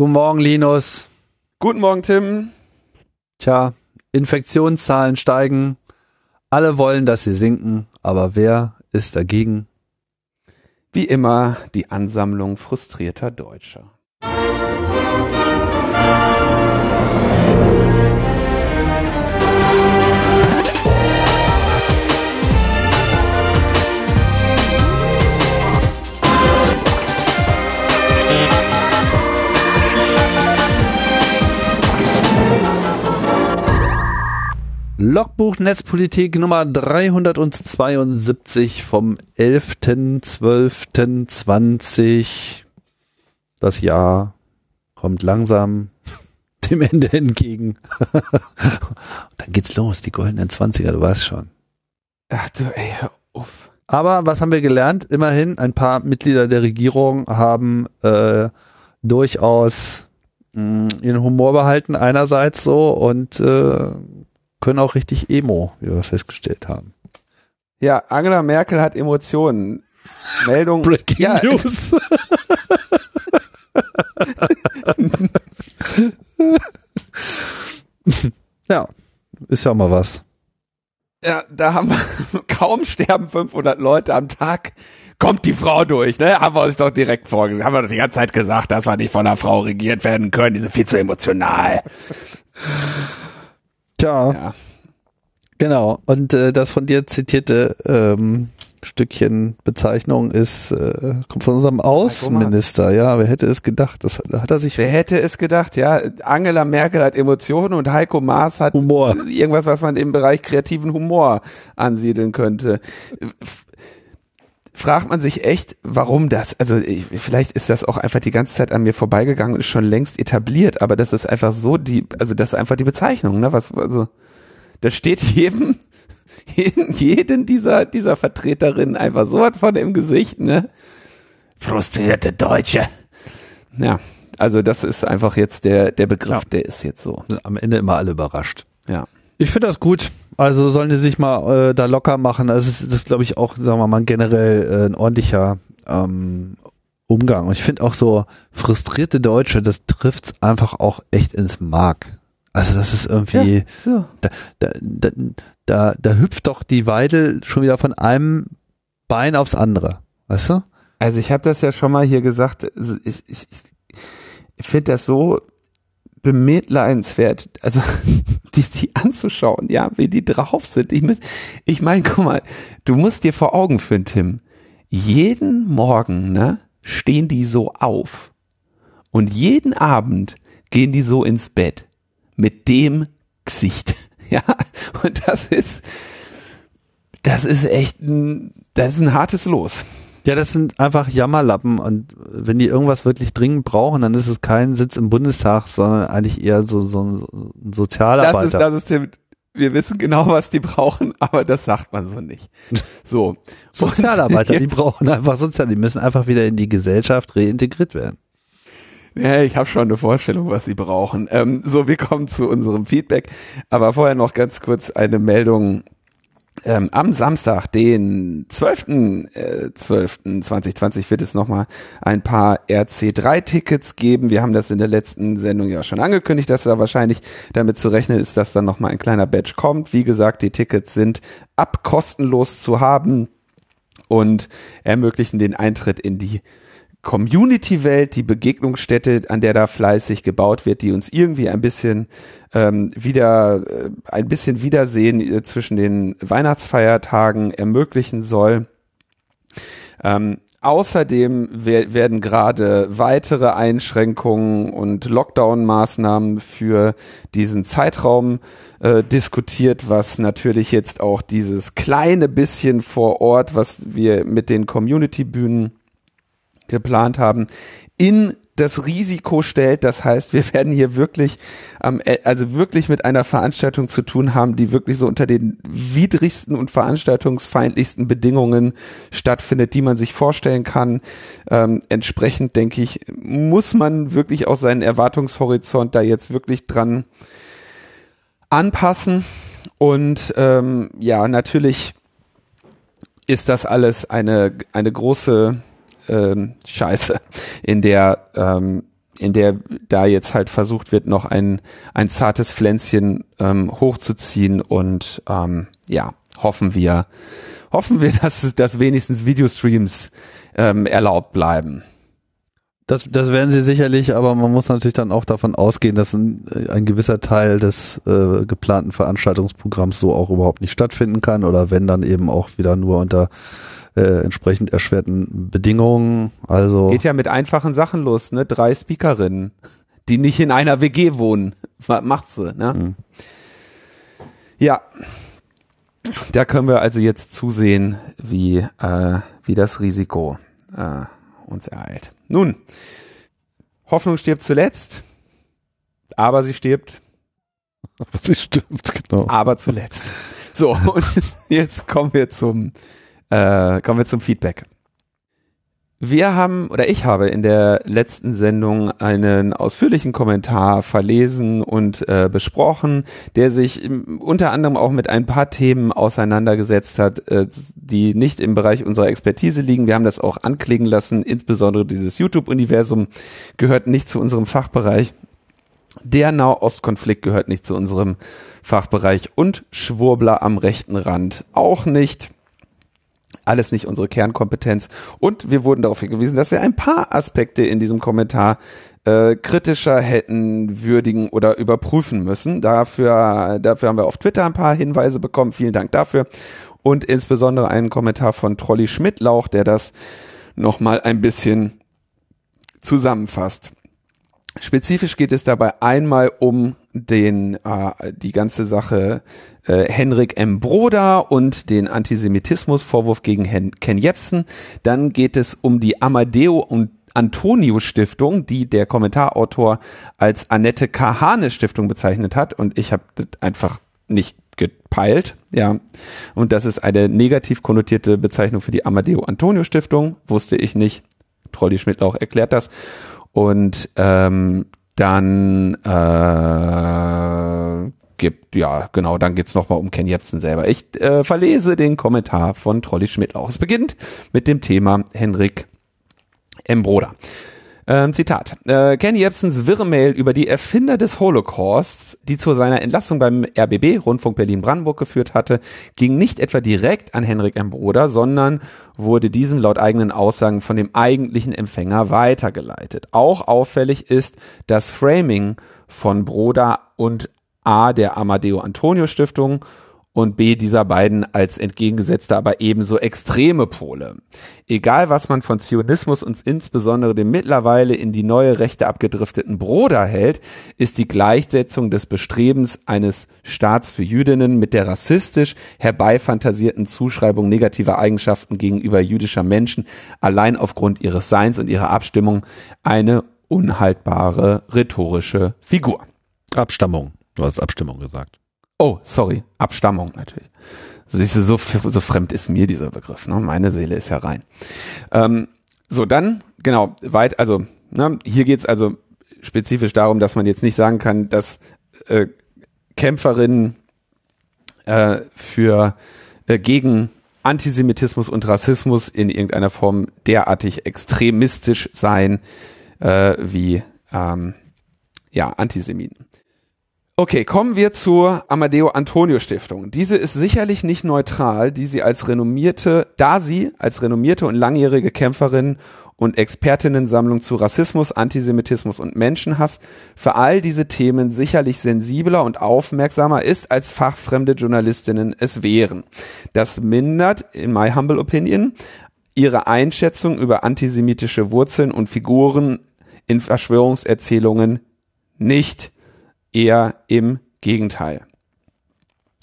Guten Morgen, Linus. Guten Morgen, Tim. Tja, Infektionszahlen steigen. Alle wollen, dass sie sinken, aber wer ist dagegen? Wie immer die Ansammlung frustrierter Deutscher. Logbuch Netzpolitik Nummer 372 vom 11.12.20. Das Jahr kommt langsam dem Ende entgegen. Dann geht's los, die goldenen 20er, du weißt schon. Ach du, ey, hör auf. Aber was haben wir gelernt? Immerhin, ein paar Mitglieder der Regierung haben äh, durchaus mh, ihren Humor behalten einerseits so und äh, können auch richtig Emo, wie wir festgestellt haben. Ja, Angela Merkel hat Emotionen. Meldung. Breaking ja, News. ja, ist ja mal was. Ja, da haben wir, kaum sterben 500 Leute am Tag, kommt die Frau durch, ne? Haben wir uns doch direkt vorgestellt. Haben wir doch die ganze Zeit gesagt, dass wir nicht von einer Frau regiert werden können. Die sind viel zu emotional. Tja, Ja. genau. Und äh, das von dir zitierte ähm, Stückchen Bezeichnung ist, äh, kommt von unserem Außenminister. Ja, wer hätte es gedacht? Das hat, hat er sich Wer hätte es gedacht, ja? Angela Merkel hat Emotionen und Heiko Maas hat Humor. irgendwas, was man im Bereich kreativen Humor ansiedeln könnte. Fragt man sich echt, warum das? Also ich, vielleicht ist das auch einfach die ganze Zeit an mir vorbeigegangen und ist schon längst etabliert, aber das ist einfach so die, also das ist einfach die Bezeichnung, ne? Was, also da steht jedem, jeden, jeden dieser dieser Vertreterinnen einfach so was von im Gesicht, ne? Frustrierte Deutsche. Ja, also das ist einfach jetzt der der Begriff, Ja. der ist jetzt so. am Ende immer alle überrascht. Ja. Ich finde das gut. Also sollen die sich mal äh, da locker machen. Das ist, das ist glaube ich, auch, sagen wir mal, generell äh, ein ordentlicher ähm, Umgang. Und ich finde auch so frustrierte Deutsche, das trifft's einfach auch echt ins Mark. Also das ist irgendwie, So. da, da, da, da, da hüpft doch die Weidel schon wieder von einem Bein aufs andere. Weißt du? Also ich habe das ja schon mal hier gesagt, also ich, ich, ich finde das so bemitleidenswert, also die, die anzuschauen, ja, wie die drauf sind. Ich, muss- ich meine, guck mal, du musst dir vor Augen führen, Tim, jeden Morgen, ne, stehen die so auf und jeden Abend gehen die so ins Bett mit dem Gesicht, ja, und das ist, das ist echt ein, das ist ein hartes Los. Ja, das sind einfach Jammerlappen und wenn die irgendwas wirklich dringend brauchen, dann ist es kein Sitz im Bundestag, sondern eigentlich eher so, so ein Das ist, Sozialarbeiter. das ist Tim, wir wissen genau, was die brauchen, aber das sagt man so nicht. So. Sozialarbeiter, die brauchen einfach Sozial, die müssen einfach wieder in die Gesellschaft reintegriert werden. Ja, ich habe schon eine Vorstellung, was sie brauchen. Ähm, so, wir kommen zu unserem Feedback. Aber vorher noch ganz kurz eine Meldung. Ähm, am Samstag, den 12.12.2020 wird es nochmal ein paar RC3-Tickets geben. Wir haben das in der letzten Sendung ja schon angekündigt, dass da wahrscheinlich damit zu rechnen ist, dass dann nochmal ein kleiner Badge kommt. Wie gesagt, die Tickets sind ab kostenlos zu haben und ermöglichen den Eintritt in die Community-Welt, die Begegnungsstätte, an der da fleißig gebaut wird, die uns irgendwie ein bisschen ähm, wieder, äh, ein bisschen Wiedersehen äh, zwischen den Weihnachtsfeiertagen ermöglichen soll. Ähm, außerdem wer- werden gerade weitere Einschränkungen und Lockdown-Maßnahmen für diesen Zeitraum äh, diskutiert, was natürlich jetzt auch dieses kleine bisschen vor Ort, was wir mit den Community-Bühnen geplant haben, in das Risiko stellt. Das heißt, wir werden hier wirklich, am E- also wirklich mit einer Veranstaltung zu tun haben, die wirklich so unter den widrigsten und veranstaltungsfeindlichsten Bedingungen stattfindet, die man sich vorstellen kann. Ähm, entsprechend denke ich, muss man wirklich auch seinen Erwartungshorizont da jetzt wirklich dran anpassen. Und ähm, ja, natürlich ist das alles eine, eine große ähm, Scheiße, in der ähm, in der da jetzt halt versucht wird, noch ein, ein zartes Pflänzchen ähm, hochzuziehen und ähm, ja, hoffen wir, hoffen wir, dass, dass wenigstens Videostreams ähm, erlaubt bleiben. Das, das werden sie sicherlich, aber man muss natürlich dann auch davon ausgehen, dass ein, ein gewisser Teil des äh, geplanten Veranstaltungsprogramms so auch überhaupt nicht stattfinden kann oder wenn dann eben auch wieder nur unter äh, entsprechend erschwerten Bedingungen. Also geht ja mit einfachen Sachen los, ne? Drei Speakerinnen, die nicht in einer WG wohnen. Was macht sie, ne? Mhm. Ja. Da können wir also jetzt zusehen, wie, äh, wie das Risiko äh, uns ereilt. Nun, Hoffnung stirbt zuletzt, aber sie stirbt. Aber sie stirbt, genau. Aber zuletzt. So, und jetzt kommen wir zum, äh, kommen wir zum Feedback. Wir haben oder ich habe in der letzten Sendung einen ausführlichen Kommentar verlesen und äh, besprochen, der sich unter anderem auch mit ein paar Themen auseinandergesetzt hat, äh, die nicht im Bereich unserer Expertise liegen. Wir haben das auch anklingen lassen, insbesondere dieses YouTube-Universum gehört nicht zu unserem Fachbereich. Der Nahostkonflikt gehört nicht zu unserem Fachbereich und Schwurbler am rechten Rand auch nicht alles nicht unsere Kernkompetenz. Und wir wurden darauf hingewiesen, dass wir ein paar Aspekte in diesem Kommentar äh, kritischer hätten würdigen oder überprüfen müssen. Dafür, dafür haben wir auf Twitter ein paar Hinweise bekommen. Vielen Dank dafür. Und insbesondere einen Kommentar von Trolli Schmidtlauch, der das nochmal ein bisschen zusammenfasst. Spezifisch geht es dabei einmal um den äh, die ganze Sache äh, Henrik M. Broder und den Antisemitismusvorwurf gegen Hen Ken Jebsen. Dann geht es um die Amadeo und Antonio Stiftung, die der Kommentarautor als Annette Kahane Stiftung bezeichnet hat und ich habe das einfach nicht gepeilt, ja. Und das ist eine negativ konnotierte Bezeichnung für die Amadeo Antonio Stiftung, wusste ich nicht. Trolli Schmidtlauch erklärt das. Und ähm, dann äh, gibt, ja, genau, dann geht's nochmal um Ken Jebsen selber. Ich äh, verlese den Kommentar von Trolli Schmidt auch. Es beginnt mit dem Thema Henrik M. Broder. Ähm, Zitat. Äh, Ken Jebsens Wirrmail über die Erfinder des Holocausts, die zu seiner Entlassung beim RBB, Rundfunk Berlin-Brandenburg, geführt hatte, ging nicht etwa direkt an Henrik M. Broder, sondern wurde diesem laut eigenen Aussagen von dem eigentlichen Empfänger weitergeleitet. Auch auffällig ist das Framing von Broder und A der Amadeo Antonio Stiftung und B dieser beiden als entgegengesetzte, aber ebenso extreme Pole. Egal was man von Zionismus und insbesondere dem mittlerweile in die neue Rechte abgedrifteten Broder hält, ist die Gleichsetzung des Bestrebens eines Staats für Jüdinnen mit der rassistisch herbeifantasierten Zuschreibung negativer Eigenschaften gegenüber jüdischer Menschen allein aufgrund ihres Seins und ihrer Abstimmung eine unhaltbare rhetorische Figur. Abstammung. Du hast Abstimmung gesagt. Oh, sorry, Abstammung natürlich. Siehst du, so, so fremd ist mir dieser Begriff. Ne? Meine Seele ist ja rein. Ähm, so, dann, genau, weit, also, ne, hier geht's also spezifisch darum, dass man jetzt nicht sagen kann, dass äh, Kämpferinnen äh, für äh, gegen Antisemitismus und Rassismus in irgendeiner Form derartig extremistisch sein äh, wie ähm, ja Antisemiten. Okay, kommen wir zur Amadeo Antonio Stiftung. Diese ist sicherlich nicht neutral, die sie als renommierte, da sie als renommierte und langjährige Kämpferin und Expertinnensammlung zu Rassismus, Antisemitismus und Menschenhass für all diese Themen sicherlich sensibler und aufmerksamer ist, als fachfremde Journalistinnen es wären. Das mindert, in my humble opinion, ihre Einschätzung über antisemitische Wurzeln und Figuren in Verschwörungserzählungen nicht eher im Gegenteil.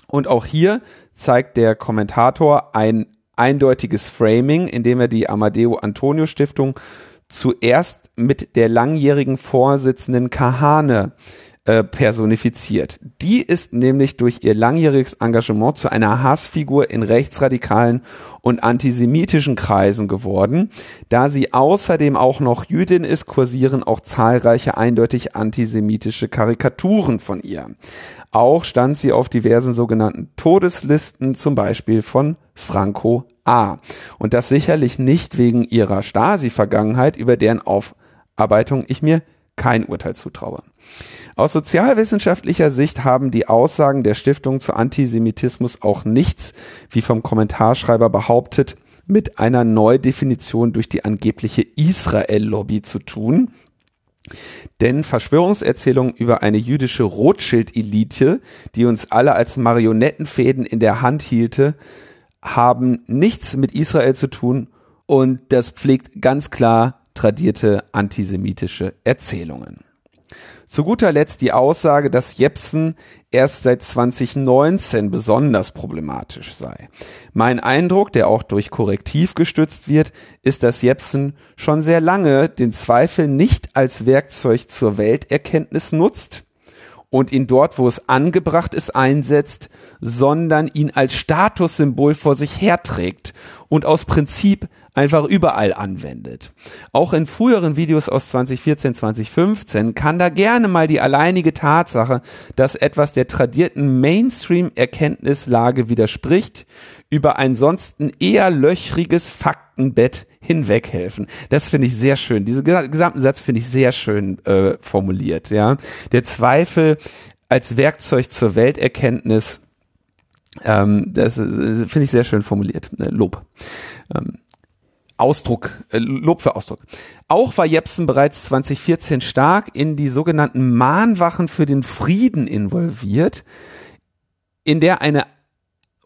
Und auch hier zeigt der Kommentator ein eindeutiges Framing, indem er die Amadeo Antonio Stiftung zuerst mit der langjährigen Vorsitzenden Kahane äh, personifiziert. Die ist nämlich durch ihr langjähriges Engagement zu einer Hassfigur in rechtsradikalen und antisemitischen Kreisen geworden. Da sie außerdem auch noch Jüdin ist, kursieren auch zahlreiche eindeutig antisemitische Karikaturen von ihr. Auch stand sie auf diversen sogenannten Todeslisten, zum Beispiel von Franco A. Und das sicherlich nicht wegen ihrer Stasi-Vergangenheit, über deren Aufarbeitung ich mir kein Urteil zutraue. Aus sozialwissenschaftlicher Sicht haben die Aussagen der Stiftung zu Antisemitismus auch nichts, wie vom Kommentarschreiber behauptet, mit einer Neudefinition durch die angebliche Israel-Lobby zu tun. Denn Verschwörungserzählungen über eine jüdische Rothschild-Elite, die uns alle als Marionettenfäden in der Hand hielte, haben nichts mit Israel zu tun und das pflegt ganz klar tradierte antisemitische Erzählungen. Zu guter Letzt die Aussage, dass Jepsen erst seit 2019 besonders problematisch sei. Mein Eindruck, der auch durch Korrektiv gestützt wird, ist, dass Jepsen schon sehr lange den Zweifel nicht als Werkzeug zur Welterkenntnis nutzt und ihn dort, wo es angebracht ist, einsetzt, sondern ihn als Statussymbol vor sich herträgt und aus Prinzip einfach überall anwendet. Auch in früheren Videos aus 2014, 2015 kann da gerne mal die alleinige Tatsache, dass etwas der tradierten Mainstream-Erkenntnislage widerspricht, über ein ansonsten eher löchriges Faktenbett hinweghelfen. Das finde ich sehr schön. Diesen gesamten Satz finde ich sehr schön äh, formuliert. Ja, der Zweifel als Werkzeug zur Welterkenntnis. Ähm, das äh, finde ich sehr schön formuliert. Äh, Lob. Ähm, Ausdruck, äh, Lob für Ausdruck. Auch war Jepsen bereits 2014 stark in die sogenannten Mahnwachen für den Frieden involviert, in der eine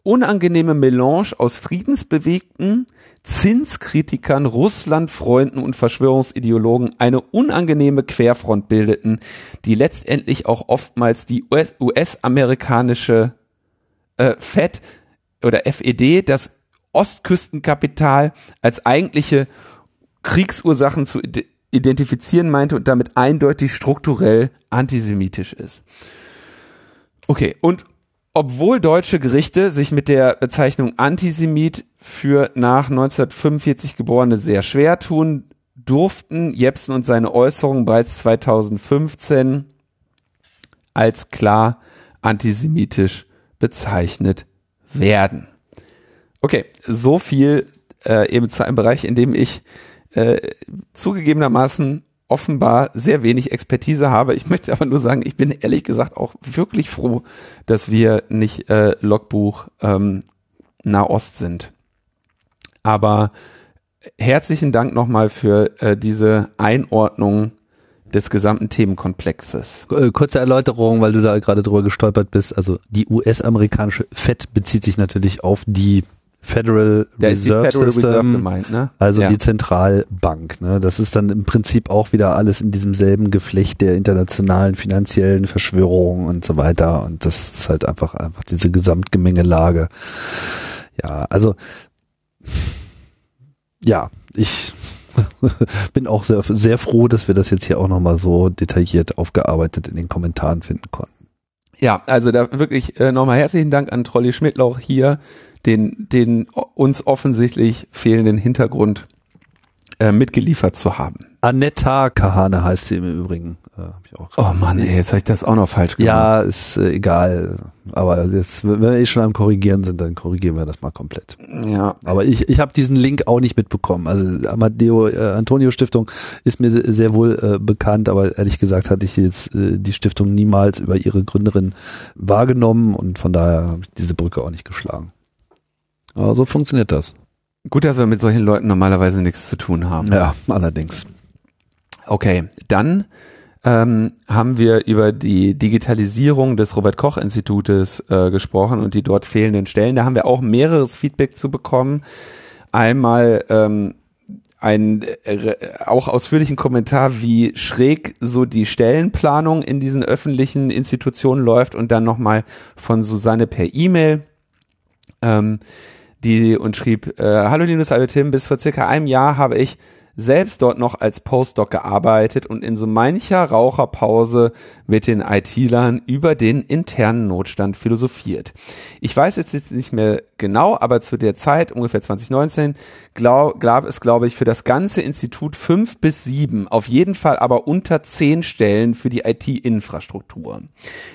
unangenehme Melange aus Friedensbewegten, Zinskritikern, Russlandfreunden und Verschwörungsideologen eine unangenehme Querfront bildeten, die letztendlich auch oftmals die US-amerikanische äh, FED oder FED, das Ostküstenkapital als eigentliche Kriegsursachen zu identifizieren meinte und damit eindeutig strukturell antisemitisch ist. Okay, und obwohl deutsche Gerichte sich mit der Bezeichnung Antisemit für nach 1945 Geborene sehr schwer tun, durften Jepsen und seine Äußerungen bereits 2015 als klar antisemitisch bezeichnet werden. Okay, so viel äh, eben zu einem Bereich, in dem ich äh, zugegebenermaßen offenbar sehr wenig Expertise habe. Ich möchte aber nur sagen, ich bin ehrlich gesagt auch wirklich froh, dass wir nicht äh, Logbuch ähm, Nahost sind. Aber herzlichen Dank nochmal für äh, diese Einordnung des gesamten Themenkomplexes. Äh, kurze Erläuterung, weil du da gerade drüber gestolpert bist. Also die US-amerikanische FED bezieht sich natürlich auf die Federal Reserve Federal System, Reserve gemeint, ne? also ja. die Zentralbank. Ne? Das ist dann im Prinzip auch wieder alles in diesem selben Geflecht der internationalen finanziellen Verschwörungen und so weiter. Und das ist halt einfach einfach diese Gesamtgemengelage. Ja, also ja, ich bin auch sehr, sehr froh, dass wir das jetzt hier auch nochmal so detailliert aufgearbeitet in den Kommentaren finden konnten. Ja, also da wirklich äh, nochmal herzlichen Dank an Trolli Schmidtlauch hier den, den uns offensichtlich fehlenden Hintergrund äh, mitgeliefert zu haben. Annetta Kahane heißt sie im Übrigen. Äh, oh Mann, ey, jetzt habe ich das auch noch falsch gemacht. Ja, ist äh, egal. Aber jetzt, wenn wir eh schon am Korrigieren sind, dann korrigieren wir das mal komplett. Ja. Aber ich, ich habe diesen Link auch nicht mitbekommen. Also Amadeo äh, Antonio Stiftung ist mir sehr, sehr wohl äh, bekannt, aber ehrlich gesagt hatte ich jetzt äh, die Stiftung niemals über ihre Gründerin wahrgenommen und von daher habe ich diese Brücke auch nicht geschlagen. Aber so funktioniert das. Gut, dass wir mit solchen Leuten normalerweise nichts zu tun haben. Ja, allerdings. Okay, dann ähm, haben wir über die Digitalisierung des Robert Koch Institutes äh, gesprochen und die dort fehlenden Stellen. Da haben wir auch mehreres Feedback zu bekommen. Einmal ähm, einen äh, auch ausführlichen Kommentar, wie schräg so die Stellenplanung in diesen öffentlichen Institutionen läuft und dann nochmal von Susanne per E-Mail. Ähm, die und schrieb, äh, Hallo Linus, hallo Tim, bis vor circa einem Jahr habe ich selbst dort noch als Postdoc gearbeitet und in so mancher Raucherpause mit den IT-Lern über den internen Notstand philosophiert. Ich weiß jetzt nicht mehr genau, aber zu der Zeit, ungefähr 2019, glaub, gab es, glaube ich, für das ganze Institut fünf bis sieben, auf jeden Fall aber unter zehn Stellen für die IT-Infrastruktur.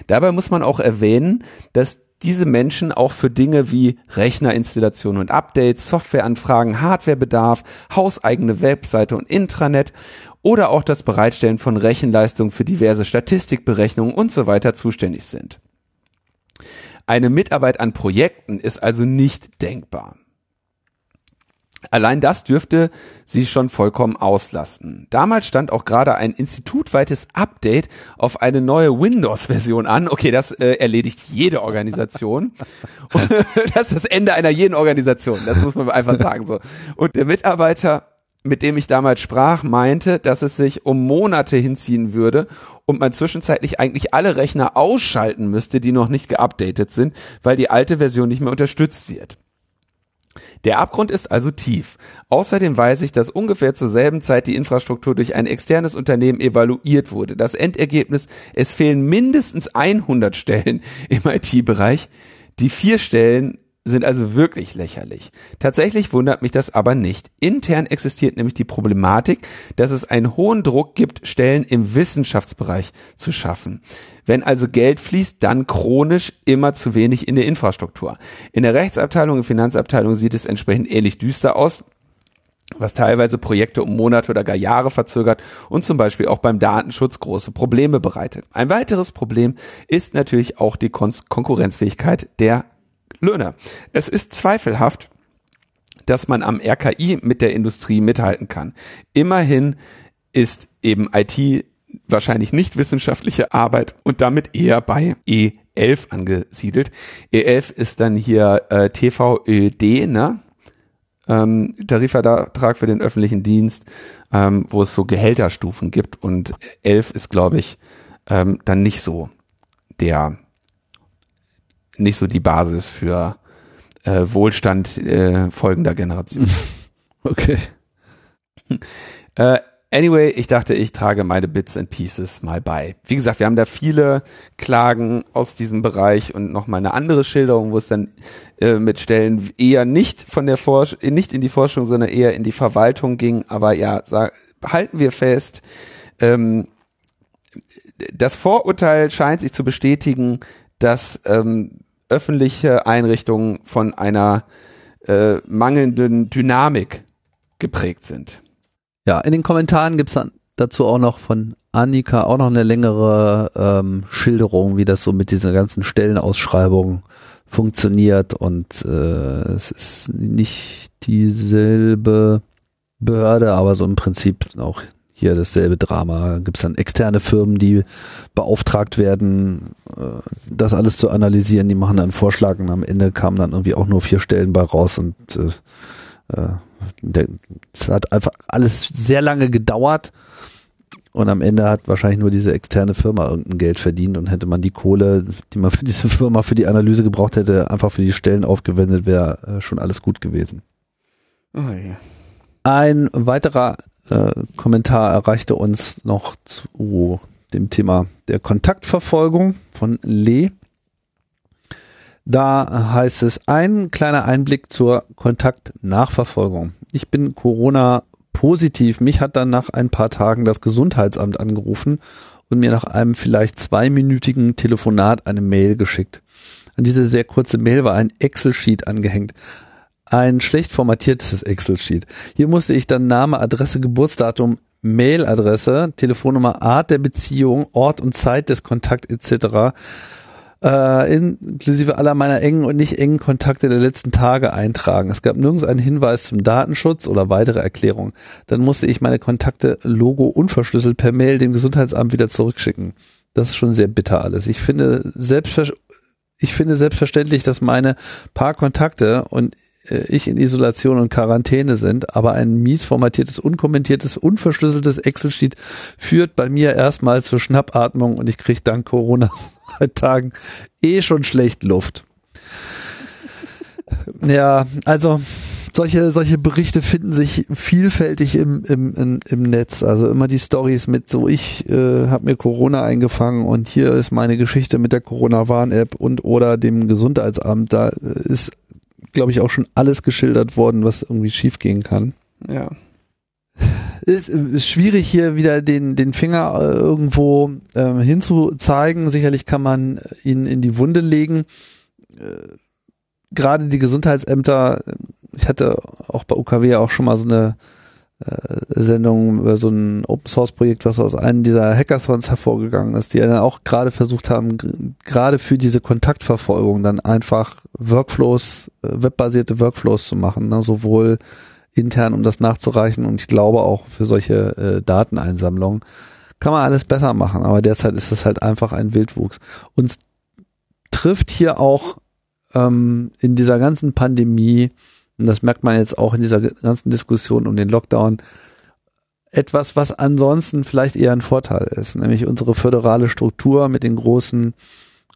Dabei muss man auch erwähnen, dass diese Menschen auch für Dinge wie Rechnerinstallation und Updates, Softwareanfragen, Hardwarebedarf, hauseigene Webseite und Intranet oder auch das Bereitstellen von Rechenleistungen für diverse Statistikberechnungen und so weiter zuständig sind. Eine Mitarbeit an Projekten ist also nicht denkbar. Allein das dürfte sie schon vollkommen auslasten. Damals stand auch gerade ein institutweites Update auf eine neue Windows-Version an. Okay, das äh, erledigt jede Organisation. das ist das Ende einer jeden Organisation. Das muss man einfach sagen so. Und der Mitarbeiter, mit dem ich damals sprach, meinte, dass es sich um Monate hinziehen würde und man zwischenzeitlich eigentlich alle Rechner ausschalten müsste, die noch nicht geupdatet sind, weil die alte Version nicht mehr unterstützt wird. Der Abgrund ist also tief. Außerdem weiß ich, dass ungefähr zur selben Zeit die Infrastruktur durch ein externes Unternehmen evaluiert wurde. Das Endergebnis, es fehlen mindestens 100 Stellen im IT-Bereich. Die vier Stellen sind also wirklich lächerlich. Tatsächlich wundert mich das aber nicht. Intern existiert nämlich die Problematik, dass es einen hohen Druck gibt, Stellen im Wissenschaftsbereich zu schaffen. Wenn also Geld fließt, dann chronisch immer zu wenig in der Infrastruktur. In der Rechtsabteilung und Finanzabteilung sieht es entsprechend ähnlich düster aus was teilweise Projekte um Monate oder gar Jahre verzögert und zum Beispiel auch beim Datenschutz große Probleme bereitet. Ein weiteres Problem ist natürlich auch die Kon Konkurrenzfähigkeit der Löhne. Es ist zweifelhaft, dass man am RKI mit der Industrie mithalten kann. Immerhin ist eben IT wahrscheinlich nicht wissenschaftliche Arbeit und damit eher bei E11 angesiedelt. E11 ist dann hier äh, TVÖD, ne? Ähm, Tarifvertrag für den öffentlichen Dienst, ähm, wo es so Gehälterstufen gibt und 11 ist, glaube ich, ähm, dann nicht so der nicht so die Basis für äh, Wohlstand äh, folgender Generation. Okay. Äh, anyway, ich dachte, ich trage meine Bits and Pieces mal bei. Wie gesagt, wir haben da viele Klagen aus diesem Bereich und nochmal eine andere Schilderung, wo es dann äh, mit Stellen eher nicht von der Forsch nicht in die Forschung, sondern eher in die Verwaltung ging. Aber ja, sag, halten wir fest, ähm, das Vorurteil scheint sich zu bestätigen, dass ähm, öffentliche Einrichtungen von einer äh, mangelnden Dynamik geprägt sind. Ja, in den Kommentaren gibt's dann dazu auch noch von Annika auch noch eine längere ähm, Schilderung, wie das so mit dieser ganzen Stellenausschreibung funktioniert und äh, es ist nicht dieselbe Behörde, aber so im Prinzip auch hier dasselbe Drama. Gibt es dann externe Firmen, die beauftragt werden, äh, das alles zu analysieren. Die machen dann Vorschlag und am Ende kamen dann irgendwie auch nur vier Stellen bei raus und äh, äh, es hat einfach alles sehr lange gedauert. Und am Ende hat wahrscheinlich nur diese externe Firma irgendein Geld verdient und hätte man die Kohle, die man für diese Firma für die Analyse gebraucht hätte, einfach für die Stellen aufgewendet, wäre äh, schon alles gut gewesen. Oh ja. Ein weiterer äh, Kommentar erreichte uns noch zu dem Thema der Kontaktverfolgung von Lee. Da heißt es ein kleiner Einblick zur Kontaktnachverfolgung. Ich bin Corona positiv. Mich hat dann nach ein paar Tagen das Gesundheitsamt angerufen und mir nach einem vielleicht zweiminütigen Telefonat eine Mail geschickt. An diese sehr kurze Mail war ein Excel-Sheet angehängt ein schlecht formatiertes Excel-Sheet. Hier musste ich dann Name, Adresse, Geburtsdatum, Mailadresse, Telefonnummer, Art der Beziehung, Ort und Zeit des Kontakt etc. Äh, inklusive aller meiner engen und nicht engen Kontakte der letzten Tage eintragen. Es gab nirgends einen Hinweis zum Datenschutz oder weitere Erklärungen. Dann musste ich meine Kontakte Logo unverschlüsselt per Mail dem Gesundheitsamt wieder zurückschicken. Das ist schon sehr bitter alles. Ich finde selbstverständlich ich finde selbstverständlich, dass meine paar Kontakte und ich in Isolation und Quarantäne sind, aber ein mies formatiertes, unkommentiertes, unverschlüsseltes Excel-Sheet führt bei mir erstmal zur Schnappatmung und ich kriege dank Corona Tagen eh schon schlecht Luft. Ja, also solche, solche Berichte finden sich vielfältig im, im, im, im Netz. Also immer die Stories mit so, ich äh, habe mir Corona eingefangen und hier ist meine Geschichte mit der Corona-Warn-App und oder dem Gesundheitsamt. Da ist glaube ich, auch schon alles geschildert worden, was irgendwie schiefgehen kann. Ja. Ist, ist schwierig hier wieder den, den Finger äh, irgendwo äh, hinzuzeigen. Sicherlich kann man ihn in die Wunde legen. Äh, Gerade die Gesundheitsämter, ich hatte auch bei UKW auch schon mal so eine äh, Sendung über so ein Open Source Projekt, was aus einem dieser Hackathons hervorgegangen ist, die dann auch gerade versucht haben, gerade für diese Kontaktverfolgung dann einfach Workflows, äh, webbasierte Workflows zu machen, ne? sowohl intern, um das nachzureichen und ich glaube auch für solche äh, Dateneinsammlungen. Kann man alles besser machen, aber derzeit ist es halt einfach ein Wildwuchs. Uns trifft hier auch ähm, in dieser ganzen Pandemie und das merkt man jetzt auch in dieser ganzen Diskussion um den Lockdown, etwas, was ansonsten vielleicht eher ein Vorteil ist, nämlich unsere föderale Struktur mit den großen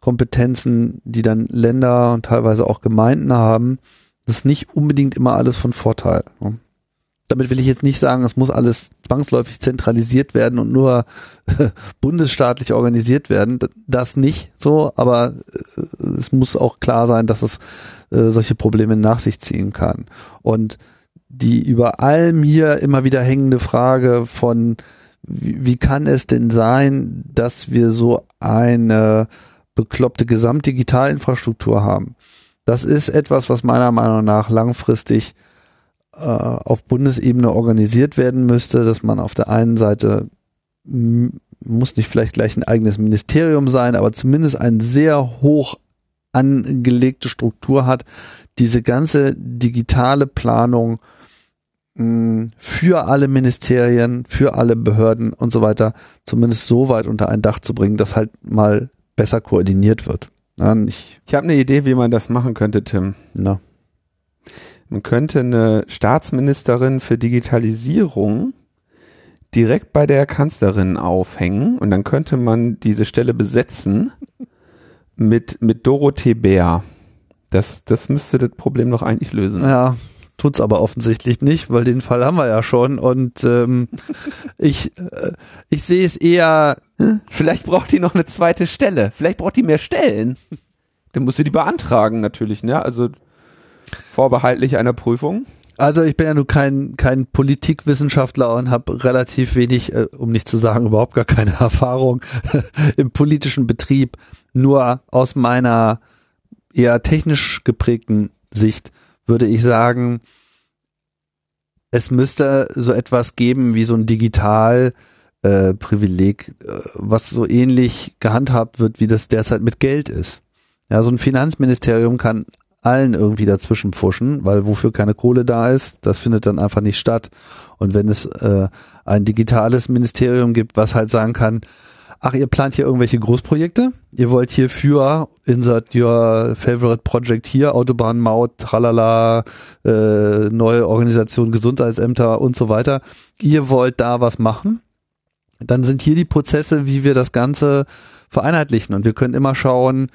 Kompetenzen, die dann Länder und teilweise auch Gemeinden haben, das ist nicht unbedingt immer alles von Vorteil. Damit will ich jetzt nicht sagen, es muss alles zwangsläufig zentralisiert werden und nur bundesstaatlich organisiert werden. Das nicht so, aber äh, es muss auch klar sein, dass es äh, solche Probleme nach sich ziehen kann. Und die über allem hier immer wieder hängende Frage von, wie, wie kann es denn sein, dass wir so eine bekloppte Gesamtdigitalinfrastruktur haben? Das ist etwas, was meiner Meinung nach langfristig äh, auf Bundesebene organisiert werden müsste, dass man auf der einen Seite muss nicht vielleicht gleich ein eigenes Ministerium sein, aber zumindest ein sehr hoch angelegte Struktur hat, diese ganze digitale Planung mh, für alle Ministerien, für alle Behörden und so weiter zumindest so weit unter ein Dach zu bringen, dass halt mal besser koordiniert wird. Ja, ich ich habe eine Idee, wie man das machen könnte, Tim. Na. Man könnte eine Staatsministerin für Digitalisierung direkt bei der Kanzlerin aufhängen und dann könnte man diese Stelle besetzen mit, mit Dorothee Bär. Das, das müsste das Problem noch eigentlich lösen. Ja, tut's aber offensichtlich nicht, weil den Fall haben wir ja schon und ähm, ich, äh, ich sehe es eher. Vielleicht braucht die noch eine zweite Stelle. Vielleicht braucht die mehr Stellen. Dann musst du die beantragen natürlich, ne? Also vorbehaltlich einer Prüfung. Also ich bin ja nur kein, kein Politikwissenschaftler und habe relativ wenig, äh, um nicht zu sagen überhaupt gar keine Erfahrung im politischen Betrieb. Nur aus meiner eher technisch geprägten Sicht würde ich sagen, es müsste so etwas geben wie so ein Digital äh, Privileg, äh, was so ähnlich gehandhabt wird, wie das derzeit mit Geld ist. Ja, so ein Finanzministerium kann allen irgendwie dazwischen pfuschen, weil wofür keine Kohle da ist, das findet dann einfach nicht statt. Und wenn es äh, ein digitales Ministerium gibt, was halt sagen kann, ach, ihr plant hier irgendwelche Großprojekte, ihr wollt hier für insert your favorite project hier, Autobahn, Maut, tralala, äh, neue Organisation, Gesundheitsämter und so weiter. Ihr wollt da was machen, dann sind hier die Prozesse, wie wir das Ganze vereinheitlichen und wir können immer schauen,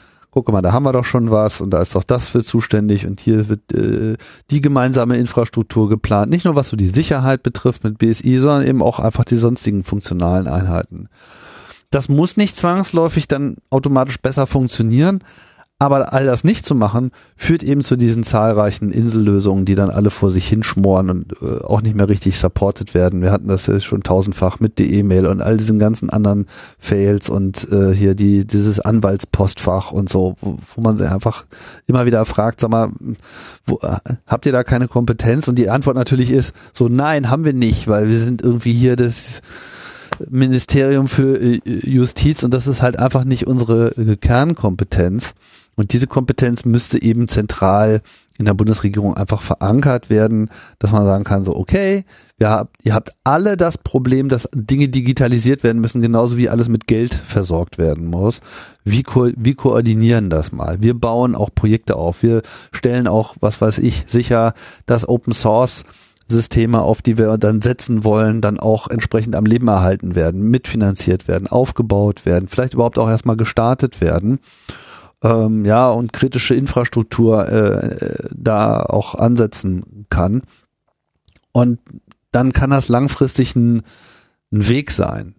guck mal, da haben wir doch schon was und da ist doch das für zuständig und hier wird äh, die gemeinsame Infrastruktur geplant. Nicht nur was so die Sicherheit betrifft mit BSI, sondern eben auch einfach die sonstigen funktionalen Einheiten. Das muss nicht zwangsläufig dann automatisch besser funktionieren, aber all das nicht zu machen, führt eben zu diesen zahlreichen Insellösungen, die dann alle vor sich hinschmoren und äh, auch nicht mehr richtig supported werden. Wir hatten das ja schon tausendfach mit der E-Mail und all diesen ganzen anderen Fails und äh, hier die dieses Anwaltspostfach und so, wo, wo man sich einfach immer wieder fragt, sag mal, wo, äh, habt ihr da keine Kompetenz? Und die Antwort natürlich ist so, nein, haben wir nicht, weil wir sind irgendwie hier das Ministerium für äh, Justiz und das ist halt einfach nicht unsere äh, Kernkompetenz. Und diese Kompetenz müsste eben zentral in der Bundesregierung einfach verankert werden, dass man sagen kann, so, okay, habt, ihr habt alle das Problem, dass Dinge digitalisiert werden müssen, genauso wie alles mit Geld versorgt werden muss. Wie, ko wie koordinieren das mal? Wir bauen auch Projekte auf. Wir stellen auch, was weiß ich, sicher, dass Open Source Systeme, auf die wir dann setzen wollen, dann auch entsprechend am Leben erhalten werden, mitfinanziert werden, aufgebaut werden, vielleicht überhaupt auch erstmal gestartet werden ähm, ja, und kritische Infrastruktur äh, da auch ansetzen kann. Und dann kann das langfristig ein, ein Weg sein.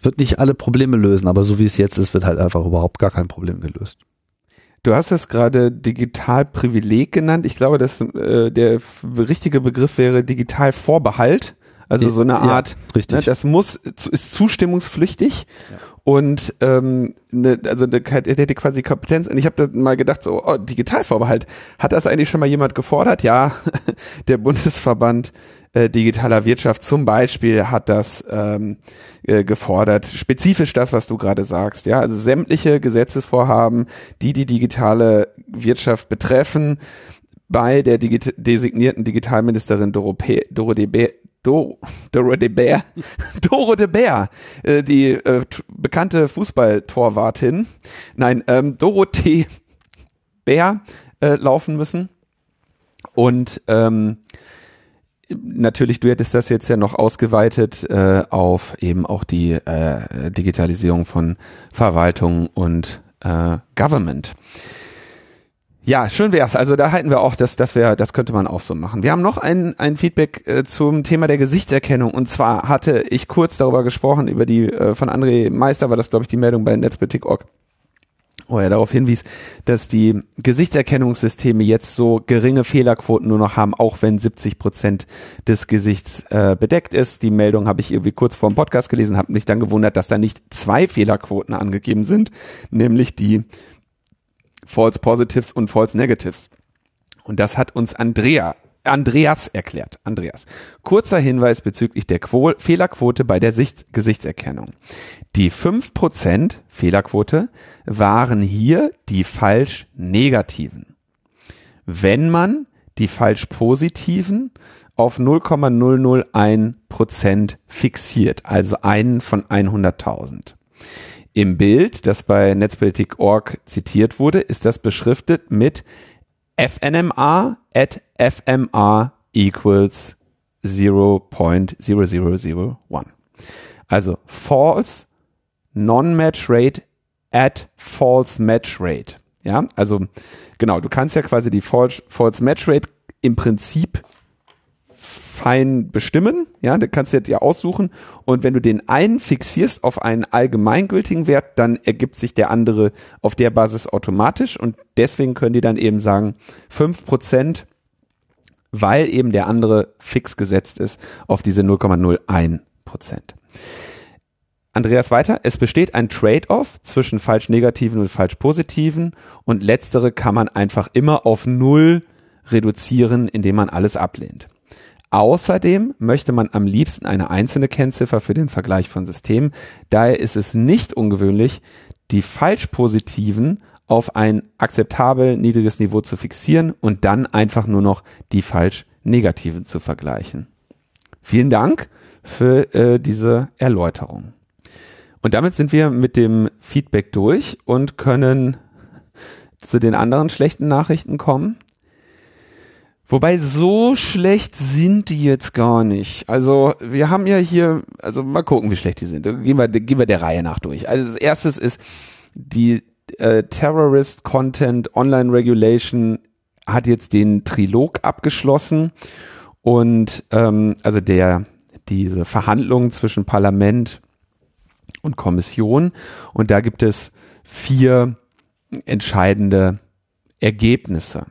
Wird nicht alle Probleme lösen, aber so wie es jetzt ist, wird halt einfach überhaupt gar kein Problem gelöst. Du hast es gerade Digitalprivileg genannt. Ich glaube, dass äh, der richtige Begriff wäre Digitalvorbehalt. Also so eine Art, ja, richtig. Ne, das muss, ist zustimmungspflichtig ja. Und ähm, ne, also der hätte quasi Kompetenz. Und ich habe da mal gedacht, so oh, Digitalvorbehalt, hat das eigentlich schon mal jemand gefordert? Ja, der Bundesverband äh, digitaler Wirtschaft zum Beispiel hat das ähm, äh, gefordert. Spezifisch das, was du gerade sagst. Ja, also sämtliche Gesetzesvorhaben, die die digitale Wirtschaft betreffen, bei der Digi designierten Digitalministerin Dorothee, Dorothee Doro, de Bär, Doro de Bär, äh, die äh, bekannte Fußballtorwartin, nein, ähm, Dorothee Bär äh, laufen müssen. Und ähm, natürlich, du hättest das jetzt ja noch ausgeweitet äh, auf eben auch die äh, Digitalisierung von Verwaltung und äh, Government. Ja, schön wär's. Also da halten wir auch, dass das wäre, das könnte man auch so machen. Wir haben noch ein, ein Feedback äh, zum Thema der Gesichtserkennung. Und zwar hatte ich kurz darüber gesprochen, über die äh, von André Meister war das, glaube ich, die Meldung bei Netzpolitik.org, wo er darauf hinwies, dass die Gesichtserkennungssysteme jetzt so geringe Fehlerquoten nur noch haben, auch wenn 70 Prozent des Gesichts äh, bedeckt ist. Die Meldung habe ich irgendwie kurz vor dem Podcast gelesen, habe mich dann gewundert, dass da nicht zwei Fehlerquoten angegeben sind, nämlich die False Positives und False Negatives. Und das hat uns Andrea, Andreas erklärt. Andreas. Kurzer Hinweis bezüglich der Quo Fehlerquote bei der Sicht Gesichtserkennung. Die 5% Fehlerquote waren hier die falsch negativen. Wenn man die falsch positiven auf 0,001% fixiert, also einen von 100.000. Im Bild, das bei Netzpolitik.org zitiert wurde, ist das beschriftet mit FNMA at FMA equals 0.0001. Also false non-match rate at false match rate. Ja, also genau, du kannst ja quasi die false, false match rate im Prinzip fein bestimmen, ja, da kannst du dir aussuchen und wenn du den einen fixierst auf einen allgemeingültigen Wert, dann ergibt sich der andere auf der Basis automatisch und deswegen können die dann eben sagen, fünf Prozent, weil eben der andere fix gesetzt ist auf diese 0,01 Prozent. Andreas weiter, es besteht ein Trade-off zwischen falsch negativen und falsch positiven und letztere kann man einfach immer auf null reduzieren, indem man alles ablehnt. Außerdem möchte man am liebsten eine einzelne Kennziffer für den Vergleich von Systemen. Daher ist es nicht ungewöhnlich, die falsch positiven auf ein akzeptabel niedriges Niveau zu fixieren und dann einfach nur noch die falsch negativen zu vergleichen. Vielen Dank für äh, diese Erläuterung. Und damit sind wir mit dem Feedback durch und können zu den anderen schlechten Nachrichten kommen. Wobei so schlecht sind die jetzt gar nicht. Also wir haben ja hier, also mal gucken, wie schlecht die sind. Gehen wir, gehen wir der Reihe nach durch. Also das erste ist die äh, Terrorist Content Online Regulation hat jetzt den Trilog abgeschlossen und ähm, also der diese Verhandlungen zwischen Parlament und Kommission und da gibt es vier entscheidende Ergebnisse.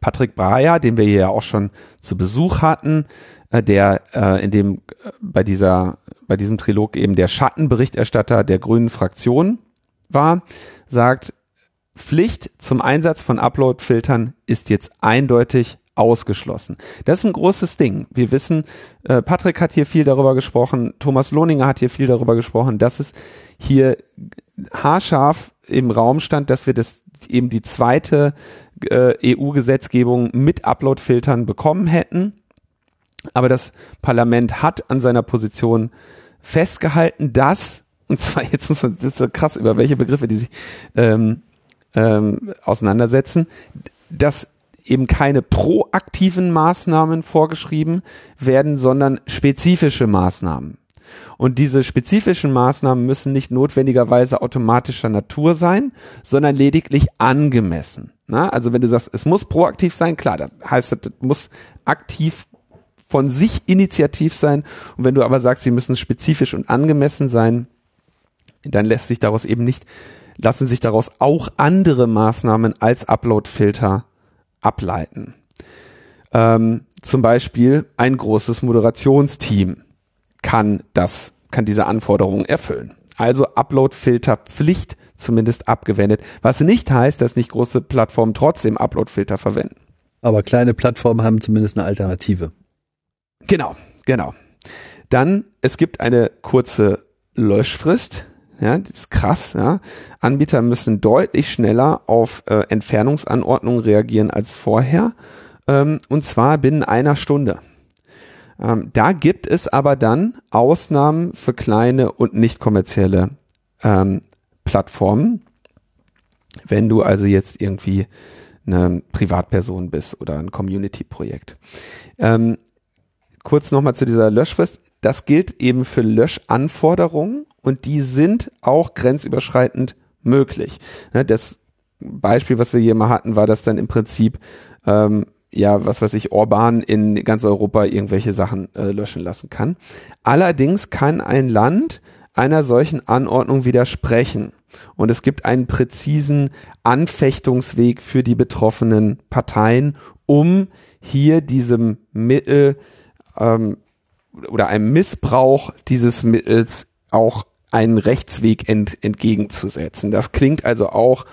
Patrick Breyer, den wir hier ja auch schon zu Besuch hatten, äh, der äh, in dem äh, bei dieser bei diesem Trilog eben der Schattenberichterstatter der Grünen Fraktion war, sagt Pflicht zum Einsatz von Upload-Filtern ist jetzt eindeutig ausgeschlossen. Das ist ein großes Ding. Wir wissen, äh, Patrick hat hier viel darüber gesprochen, Thomas Lohninger hat hier viel darüber gesprochen, dass es hier haarscharf im Raum stand, dass wir das eben die zweite äh, EU-Gesetzgebung mit Upload-Filtern bekommen hätten. Aber das Parlament hat an seiner Position festgehalten, dass, und zwar jetzt muss man, das ist so krass, über welche Begriffe die sich ähm, ähm, auseinandersetzen, dass eben keine proaktiven Maßnahmen vorgeschrieben werden, sondern spezifische Maßnahmen. Und diese spezifischen Maßnahmen müssen nicht notwendigerweise automatischer Natur sein, sondern lediglich angemessen. Na, also wenn du sagst, es muss proaktiv sein, klar, das heißt, das muss aktiv von sich initiativ sein. Und wenn du aber sagst, sie müssen spezifisch und angemessen sein, dann lässt sich daraus eben nicht, lassen sich daraus auch andere Maßnahmen als Upload-Filter ableiten. Ähm, zum Beispiel ein großes Moderationsteam kann das, kann diese Anforderungen erfüllen. Also Upload-Filter-Pflicht zumindest abgewendet, was nicht heißt, dass nicht große Plattformen trotzdem Upload-Filter verwenden. Aber kleine Plattformen haben zumindest eine Alternative. Genau, genau. Dann, es gibt eine kurze Löschfrist. Ja, das ist krass. Ja. Anbieter müssen deutlich schneller auf äh, Entfernungsanordnungen reagieren als vorher. Ähm, und zwar binnen einer Stunde. Ähm, da gibt es aber dann Ausnahmen für kleine und nicht kommerzielle ähm, Plattformen. Wenn du also jetzt irgendwie eine Privatperson bist oder ein Community-Projekt. Ähm, kurz nochmal zu dieser Löschfrist. Das gilt eben für Löschanforderungen und die sind auch grenzüberschreitend möglich. Ne, das Beispiel, was wir hier mal hatten, war, dass dann im Prinzip ähm, ja, was weiß ich, Orban in ganz Europa irgendwelche Sachen äh, löschen lassen kann. Allerdings kann ein Land einer solchen Anordnung widersprechen. Und es gibt einen präzisen Anfechtungsweg für die betroffenen Parteien, um hier diesem Mittel ähm, oder einem Missbrauch dieses Mittels auch einen Rechtsweg ent, entgegenzusetzen. Das klingt also auch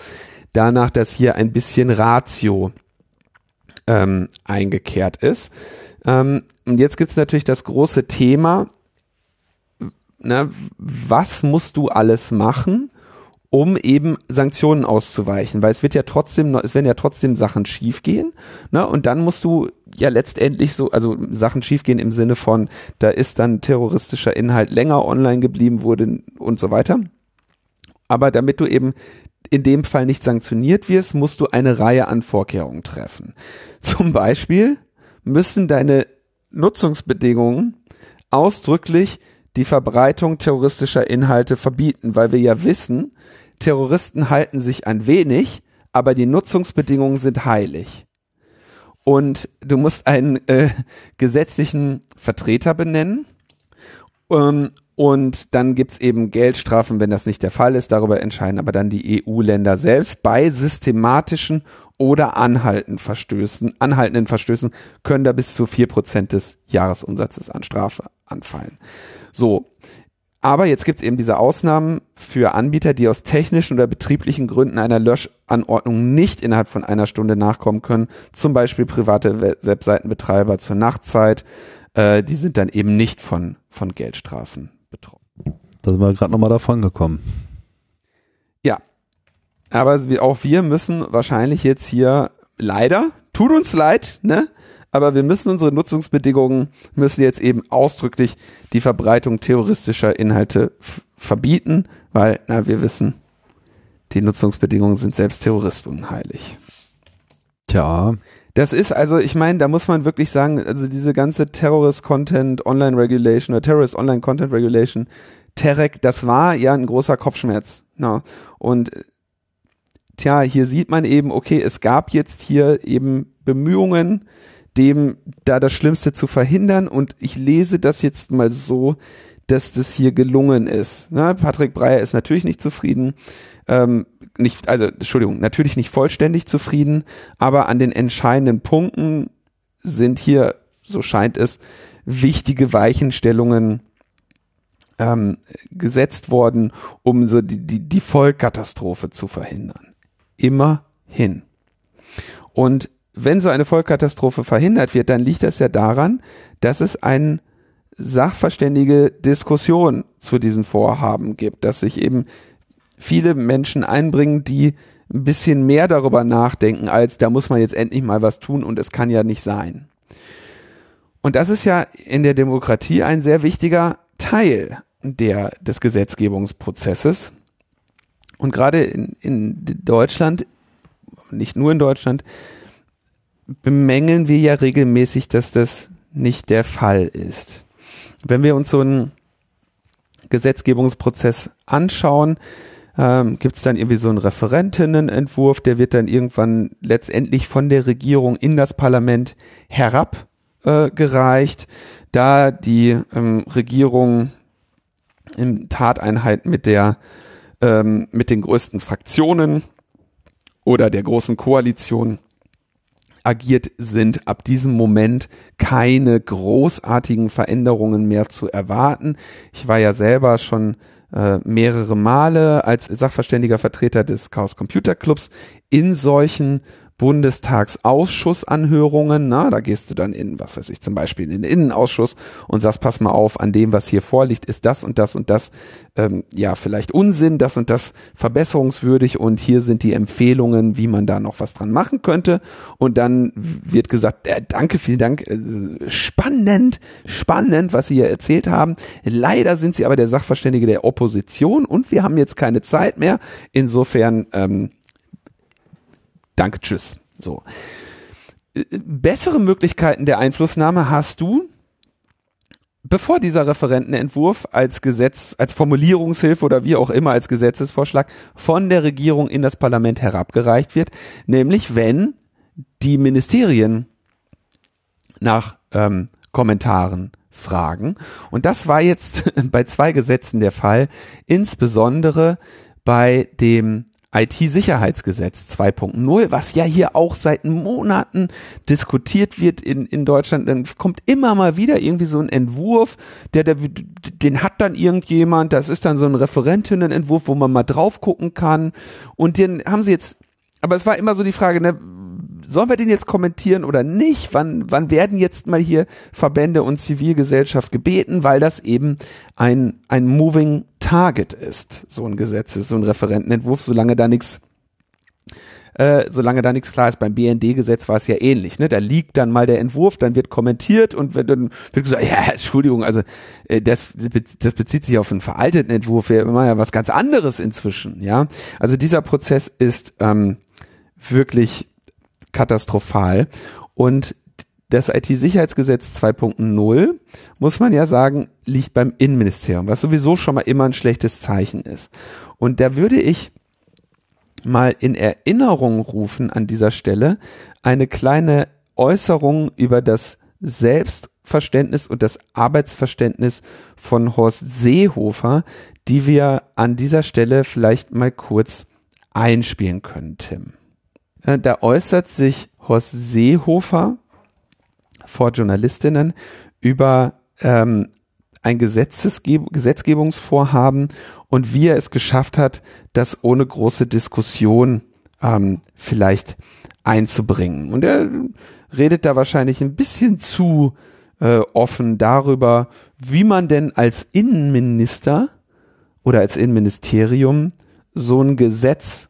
danach, dass hier ein bisschen Ratio ähm, eingekehrt ist. Ähm, und jetzt gibt es natürlich das große Thema, ne, was musst du alles machen, um eben Sanktionen auszuweichen, weil es wird ja trotzdem, es werden ja trotzdem Sachen schiefgehen, ne? Und dann musst du ja letztendlich so, also Sachen schiefgehen im Sinne von, da ist dann terroristischer Inhalt länger online geblieben wurde und so weiter. Aber damit du eben in dem Fall nicht sanktioniert wirst, musst du eine Reihe an Vorkehrungen treffen. Zum Beispiel müssen deine Nutzungsbedingungen ausdrücklich die Verbreitung terroristischer Inhalte verbieten, weil wir ja wissen, Terroristen halten sich an wenig, aber die Nutzungsbedingungen sind heilig. Und du musst einen äh, gesetzlichen Vertreter benennen. Ähm, und dann gibt's eben Geldstrafen, wenn das nicht der Fall ist. Darüber entscheiden aber dann die EU-Länder selbst. Bei systematischen oder anhaltenden Verstößen, anhaltenden Verstößen können da bis zu vier Prozent des Jahresumsatzes an Strafe anfallen. So, aber jetzt gibt es eben diese Ausnahmen für Anbieter, die aus technischen oder betrieblichen Gründen einer Löschanordnung nicht innerhalb von einer Stunde nachkommen können. Zum Beispiel private Webseitenbetreiber zur Nachtzeit. Äh, die sind dann eben nicht von, von Geldstrafen betroffen. Da sind wir gerade nochmal davon gekommen. Ja. Aber auch wir müssen wahrscheinlich jetzt hier leider, tut uns leid, ne? Aber wir müssen unsere Nutzungsbedingungen, müssen jetzt eben ausdrücklich die Verbreitung terroristischer Inhalte verbieten, weil, na, wir wissen, die Nutzungsbedingungen sind selbst Terroristen heilig. Tja. Das ist also, ich meine, da muss man wirklich sagen, also diese ganze Terrorist Content Online Regulation oder Terrorist Online Content Regulation, Terek, das war ja ein großer Kopfschmerz. Na, und tja, hier sieht man eben, okay, es gab jetzt hier eben Bemühungen, dem da das Schlimmste zu verhindern. Und ich lese das jetzt mal so, dass das hier gelungen ist. Na, Patrick Breyer ist natürlich nicht zufrieden. Ähm, nicht, also, Entschuldigung, natürlich nicht vollständig zufrieden, aber an den entscheidenden Punkten sind hier, so scheint es, wichtige Weichenstellungen ähm, gesetzt worden, um so die, die, die Vollkatastrophe zu verhindern. Immerhin. Und wenn so eine Vollkatastrophe verhindert wird, dann liegt das ja daran, dass es eine sachverständige Diskussion zu diesen Vorhaben gibt, dass sich eben viele Menschen einbringen, die ein bisschen mehr darüber nachdenken, als da muss man jetzt endlich mal was tun und es kann ja nicht sein. Und das ist ja in der Demokratie ein sehr wichtiger Teil der, des Gesetzgebungsprozesses. Und gerade in, in Deutschland, nicht nur in Deutschland, bemängeln wir ja regelmäßig, dass das nicht der Fall ist. Wenn wir uns so einen Gesetzgebungsprozess anschauen, ähm, gibt es dann irgendwie so einen Referentinnenentwurf, der wird dann irgendwann letztendlich von der Regierung in das Parlament herabgereicht, äh, da die ähm, Regierung in Tateinheit mit der ähm, mit den größten Fraktionen oder der großen Koalition agiert, sind ab diesem Moment keine großartigen Veränderungen mehr zu erwarten. Ich war ja selber schon äh, mehrere Male als Sachverständiger Vertreter des Chaos Computer Clubs in solchen Bundestagsausschussanhörungen, na, da gehst du dann in, was weiß ich, zum Beispiel in den Innenausschuss und sagst, pass mal auf, an dem, was hier vorliegt, ist das und das und das, ähm, ja, vielleicht Unsinn, das und das verbesserungswürdig und hier sind die Empfehlungen, wie man da noch was dran machen könnte. Und dann wird gesagt, äh, danke, vielen Dank, äh, spannend, spannend, was Sie hier erzählt haben. Leider sind Sie aber der Sachverständige der Opposition und wir haben jetzt keine Zeit mehr. Insofern, ähm, Danke, tschüss. So. Bessere Möglichkeiten der Einflussnahme hast du, bevor dieser Referentenentwurf als Gesetz, als Formulierungshilfe oder wie auch immer als Gesetzesvorschlag von der Regierung in das Parlament herabgereicht wird, nämlich wenn die Ministerien nach ähm, Kommentaren fragen. Und das war jetzt bei zwei Gesetzen der Fall, insbesondere bei dem IT-Sicherheitsgesetz 2.0, was ja hier auch seit Monaten diskutiert wird in, in Deutschland, dann kommt immer mal wieder irgendwie so ein Entwurf, der, der, den hat dann irgendjemand, das ist dann so ein Referentinnenentwurf, wo man mal drauf gucken kann. Und den haben sie jetzt, aber es war immer so die Frage, ne, sollen wir den jetzt kommentieren oder nicht? Wann, wann werden jetzt mal hier Verbände und Zivilgesellschaft gebeten, weil das eben ein, ein Moving Target ist, so ein Gesetz so ein Referentenentwurf, solange da nichts äh, solange da nichts klar ist. Beim BND-Gesetz war es ja ähnlich. Ne? Da liegt dann mal der Entwurf, dann wird kommentiert und wird, dann wird gesagt, ja, Entschuldigung, also äh, das, das bezieht sich auf einen veralteten Entwurf, wir machen ja was ganz anderes inzwischen. Ja, Also dieser Prozess ist ähm, wirklich katastrophal. Und das IT-Sicherheitsgesetz 2.0, muss man ja sagen, liegt beim Innenministerium, was sowieso schon mal immer ein schlechtes Zeichen ist. Und da würde ich mal in Erinnerung rufen an dieser Stelle eine kleine Äußerung über das Selbstverständnis und das Arbeitsverständnis von Horst Seehofer, die wir an dieser Stelle vielleicht mal kurz einspielen können, Tim. Äh, da äußert sich Horst Seehofer vor Journalistinnen über ähm, ein Gesetzesgeb Gesetzgebungsvorhaben und wie er es geschafft hat, das ohne große Diskussion ähm, vielleicht einzubringen. Und er redet da wahrscheinlich ein bisschen zu äh, offen darüber, wie man denn als Innenminister oder als Innenministerium so ein Gesetz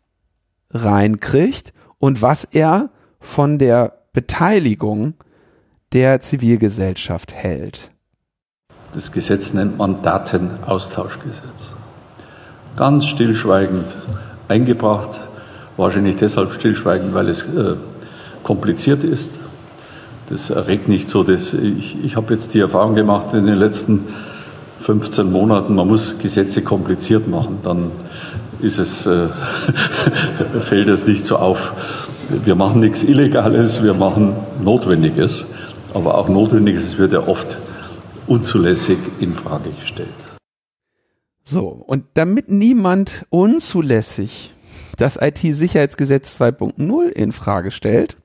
reinkriegt und was er von der Beteiligung der Zivilgesellschaft hält. Das Gesetz nennt man Datenaustauschgesetz. Ganz stillschweigend eingebracht, wahrscheinlich deshalb stillschweigend, weil es äh, kompliziert ist. Das erregt nicht so, dass ich, ich habe jetzt die Erfahrung gemacht in den letzten 15 Monaten, man muss Gesetze kompliziert machen, dann ist es, äh, fällt es nicht so auf. Wir machen nichts Illegales, wir machen Notwendiges. Aber auch Notwendiges wird ja oft unzulässig in Frage gestellt. So, und damit niemand unzulässig das IT-Sicherheitsgesetz 2.0 in Frage stellt,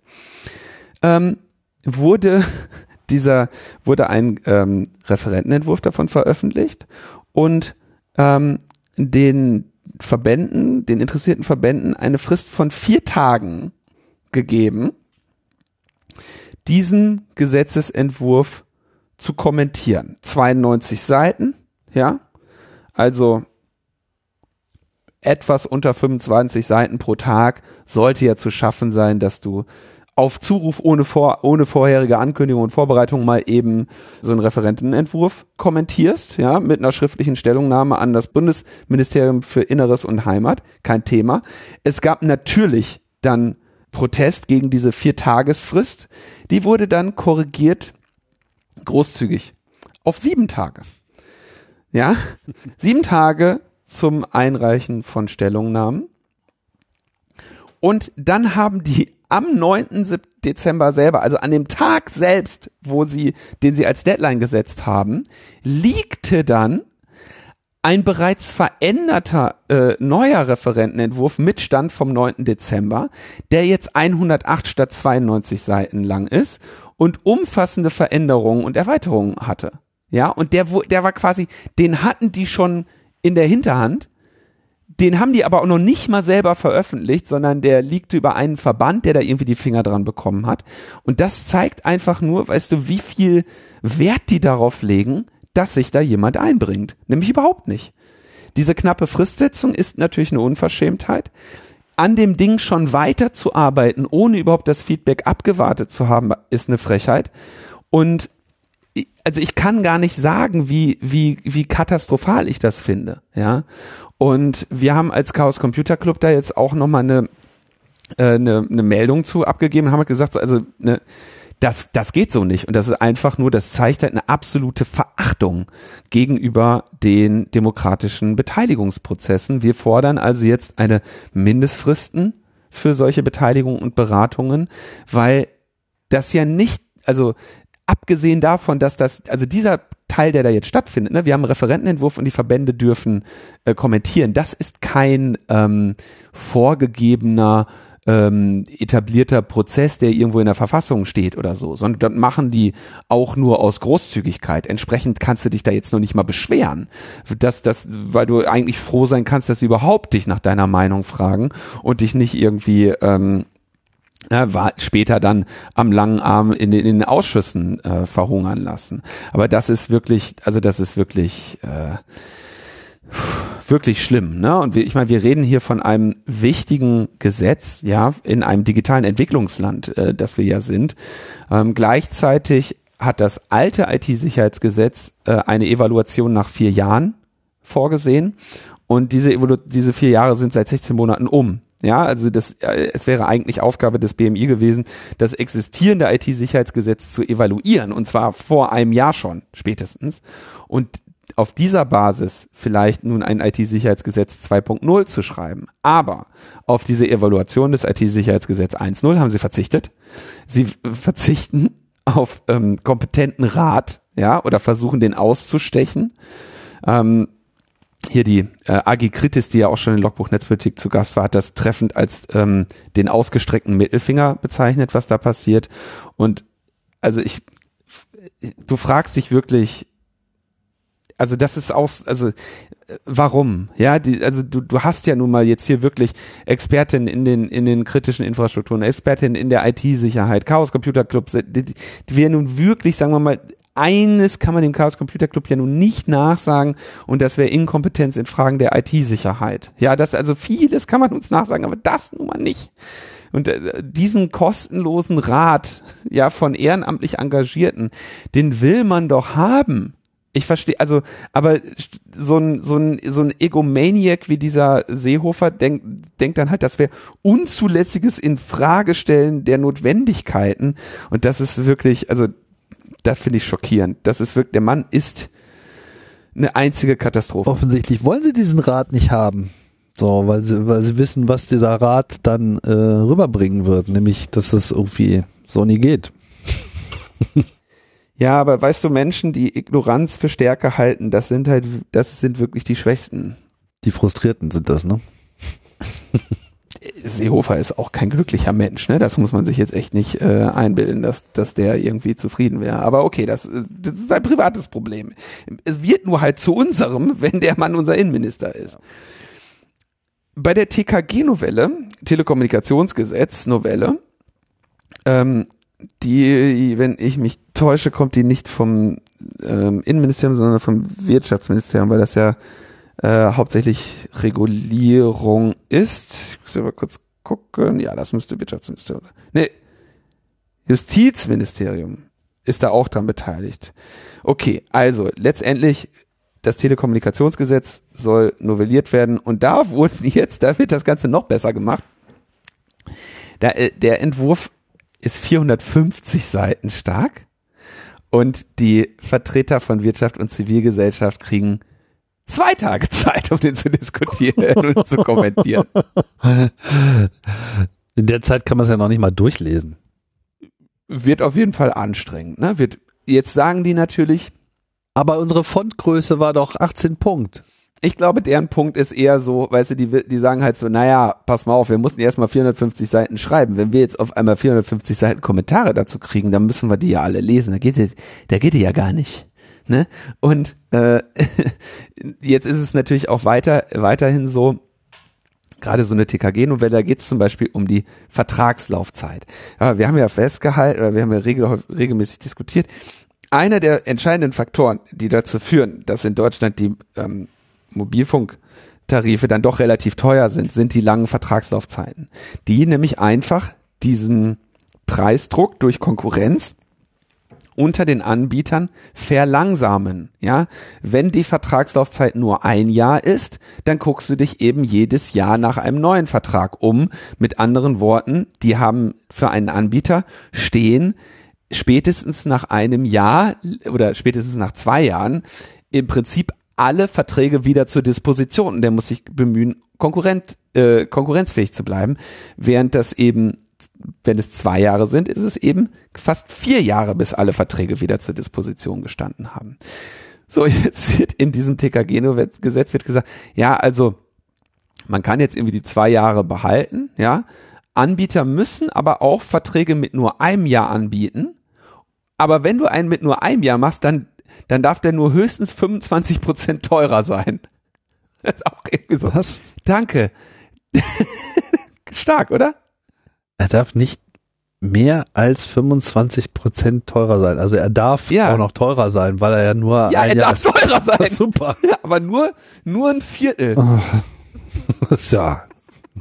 ähm, wurde dieser, wurde ein ähm, Referentenentwurf davon veröffentlicht und ähm, den Verbänden, den interessierten Verbänden eine Frist von vier Tagen gegeben, diesen Gesetzesentwurf zu kommentieren. 92 Seiten, ja, also etwas unter 25 Seiten pro Tag sollte ja zu schaffen sein, dass du auf Zuruf ohne, vor, ohne vorherige Ankündigung und Vorbereitung mal eben so einen Referentenentwurf kommentierst, ja, mit einer schriftlichen Stellungnahme an das Bundesministerium für Inneres und Heimat. Kein Thema. Es gab natürlich dann Protest gegen diese Viertagesfrist. Die wurde dann korrigiert, großzügig, auf sieben Tage. Ja, sieben Tage zum Einreichen von Stellungnahmen. Und dann haben die am 9. Dezember selber, also an dem Tag selbst, wo sie, den sie als Deadline gesetzt haben, liegte dann ein bereits veränderter äh, neuer Referentenentwurf mit Stand vom 9. Dezember, der jetzt 108 statt 92 Seiten lang ist und umfassende Veränderungen und Erweiterungen hatte. Ja, und der, der war quasi, den hatten die schon in der Hinterhand den haben die aber auch noch nicht mal selber veröffentlicht, sondern der liegt über einen Verband, der da irgendwie die Finger dran bekommen hat. Und das zeigt einfach nur, weißt du, wie viel Wert die darauf legen, dass sich da jemand einbringt. Nämlich überhaupt nicht. Diese knappe Fristsetzung ist natürlich eine Unverschämtheit. An dem Ding schon weiter zu arbeiten, ohne überhaupt das Feedback abgewartet zu haben, ist eine Frechheit. Und also ich kann gar nicht sagen, wie, wie, wie katastrophal ich das finde, ja. Und wir haben als Chaos Computer Club da jetzt auch nochmal eine, äh, eine, eine Meldung zu abgegeben, haben halt gesagt, also ne, das, das geht so nicht. Und das ist einfach nur, das zeigt halt eine absolute Verachtung gegenüber den demokratischen Beteiligungsprozessen. Wir fordern also jetzt eine Mindestfristen für solche Beteiligungen und Beratungen, weil das ja nicht, also abgesehen davon, dass das, also dieser Teil, der da jetzt stattfindet, ne, wir haben einen Referentenentwurf und die Verbände dürfen äh, kommentieren. Das ist kein ähm, vorgegebener ähm, etablierter Prozess, der irgendwo in der Verfassung steht oder so, sondern das machen die auch nur aus Großzügigkeit. Entsprechend kannst du dich da jetzt noch nicht mal beschweren, dass das, weil du eigentlich froh sein kannst, dass sie überhaupt dich nach deiner Meinung fragen und dich nicht irgendwie ähm, ja, war später dann am langen Arm in den, in den Ausschüssen äh, verhungern lassen. Aber das ist wirklich, also das ist wirklich äh, wirklich schlimm. Ne? Und wir, ich meine, wir reden hier von einem wichtigen Gesetz, ja, in einem digitalen Entwicklungsland, äh, das wir ja sind. Ähm, gleichzeitig hat das alte IT-Sicherheitsgesetz äh, eine Evaluation nach vier Jahren vorgesehen. Und diese, Evolu diese vier Jahre sind seit 16 Monaten um. Ja, also das, äh, es wäre eigentlich Aufgabe des BMI gewesen, das existierende IT-Sicherheitsgesetz zu evaluieren und zwar vor einem Jahr schon spätestens und auf dieser Basis vielleicht nun ein IT-Sicherheitsgesetz 2.0 zu schreiben. Aber auf diese Evaluation des IT-Sicherheitsgesetz 1.0 haben sie verzichtet. Sie verzichten auf ähm, kompetenten Rat, ja, oder versuchen den auszustechen. Ähm, hier die äh, Agi Kritis, die ja auch schon in Logbuch Netzpolitik zu Gast war, hat das treffend als ähm, den ausgestreckten Mittelfinger bezeichnet, was da passiert. Und also ich, du fragst dich wirklich, also das ist auch, also warum? Ja, die, also du, du hast ja nun mal jetzt hier wirklich Expertinnen in den, in den kritischen Infrastrukturen, Expertinnen in der IT-Sicherheit, Chaos Computer Club, die, die wir nun wirklich, sagen wir mal, eines kann man dem Chaos Computer Club ja nun nicht nachsagen und das wäre Inkompetenz in Fragen der IT-Sicherheit. Ja, das also vieles kann man uns nachsagen, aber das nun mal nicht. Und äh, diesen kostenlosen Rat ja von ehrenamtlich Engagierten, den will man doch haben. Ich verstehe, also, aber so ein, so ein, so ein Egomaniac wie dieser Seehofer denkt, denkt dann halt, das wäre unzulässiges Infragestellen der Notwendigkeiten. Und das ist wirklich, also das finde ich schockierend. Das ist wirklich, der Mann ist eine einzige Katastrophe. Offensichtlich wollen sie diesen Rat nicht haben. So, weil sie, weil sie wissen, was dieser Rat dann äh, rüberbringen wird, nämlich, dass es irgendwie so nie geht. ja, aber weißt du, Menschen, die Ignoranz für Stärke halten, das sind halt, das sind wirklich die Schwächsten. Die Frustrierten sind das, ne? Seehofer ist auch kein glücklicher Mensch, ne? Das muss man sich jetzt echt nicht äh, einbilden, dass, dass der irgendwie zufrieden wäre. Aber okay, das, das ist ein privates Problem. Es wird nur halt zu unserem, wenn der Mann unser Innenminister ist. Bei der TKG-Novelle, Telekommunikationsgesetz-Novelle, ähm, die, wenn ich mich täusche, kommt die nicht vom ähm, Innenministerium, sondern vom Wirtschaftsministerium, weil das ja äh, hauptsächlich Regulierung ist. Ich muss aber kurz gucken. Ja, das müsste Wirtschaftsministerium sein. Nee, Justizministerium ist da auch dran beteiligt. Okay, also letztendlich das Telekommunikationsgesetz soll novelliert werden und da wurden jetzt, da wird das Ganze noch besser gemacht. Da, äh, der Entwurf ist 450 Seiten stark und die Vertreter von Wirtschaft und Zivilgesellschaft kriegen zwei Tage Zeit, um den zu diskutieren und zu kommentieren. In der Zeit kann man es ja noch nicht mal durchlesen. Wird auf jeden Fall anstrengend. Ne? Wird, jetzt sagen die natürlich. Aber unsere Fontgröße war doch 18 Punkt. Ich glaube, deren Punkt ist eher so, weißt du, die, die sagen halt so, naja, pass mal auf, wir mussten erstmal 450 Seiten schreiben. Wenn wir jetzt auf einmal 450 Seiten Kommentare dazu kriegen, dann müssen wir die ja alle lesen. Da geht, da geht ja gar nicht. Ne? Und äh, jetzt ist es natürlich auch weiter, weiterhin so, gerade so eine TKG-Novelle, da geht es zum Beispiel um die Vertragslaufzeit. Ja, wir haben ja festgehalten, oder wir haben ja regel, regelmäßig diskutiert, einer der entscheidenden Faktoren, die dazu führen, dass in Deutschland die ähm, Mobilfunktarife dann doch relativ teuer sind, sind die langen Vertragslaufzeiten. Die nämlich einfach diesen Preisdruck durch Konkurrenz unter den Anbietern verlangsamen. Ja, wenn die Vertragslaufzeit nur ein Jahr ist, dann guckst du dich eben jedes Jahr nach einem neuen Vertrag um. Mit anderen Worten, die haben für einen Anbieter stehen spätestens nach einem Jahr oder spätestens nach zwei Jahren im Prinzip alle Verträge wieder zur Disposition der muss sich bemühen, konkurrent, äh, konkurrenzfähig zu bleiben, während das eben, wenn es zwei Jahre sind, ist es eben fast vier Jahre, bis alle Verträge wieder zur Disposition gestanden haben. So, jetzt wird in diesem TKG-Gesetz wird gesagt, ja, also man kann jetzt irgendwie die zwei Jahre behalten, ja. Anbieter müssen aber auch Verträge mit nur einem Jahr anbieten. Aber wenn du einen mit nur einem Jahr machst, dann dann darf der nur höchstens 25 Prozent teurer sein. Das ist auch irgendwie so. Was? Danke. Stark, oder? Er darf nicht mehr als 25 Prozent teurer sein. Also er darf ja. auch noch teurer sein, weil er ja nur ja, er Jahr darf teurer sein. Super. Ja, aber nur nur ein Viertel. Oh. Ist ja,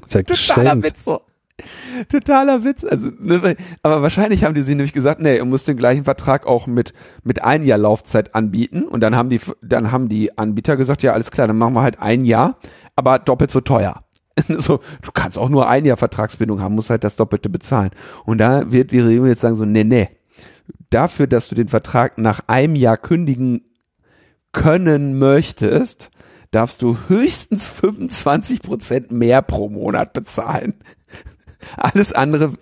ist ja Totaler Witz so. Totaler Witz. Also, ne, aber wahrscheinlich haben die sich nämlich gesagt, nee, ihr müsst den gleichen Vertrag auch mit, mit ein Jahr Laufzeit anbieten. Und dann haben die, dann haben die Anbieter gesagt, ja, alles klar, dann machen wir halt ein Jahr, aber doppelt so teuer. so, du kannst auch nur ein Jahr Vertragsbindung haben, musst halt das Doppelte bezahlen. Und da wird die Regierung jetzt sagen so, nee, nee. Dafür, dass du den Vertrag nach einem Jahr kündigen können möchtest, darfst du höchstens 25 Prozent mehr pro Monat bezahlen. Alles andere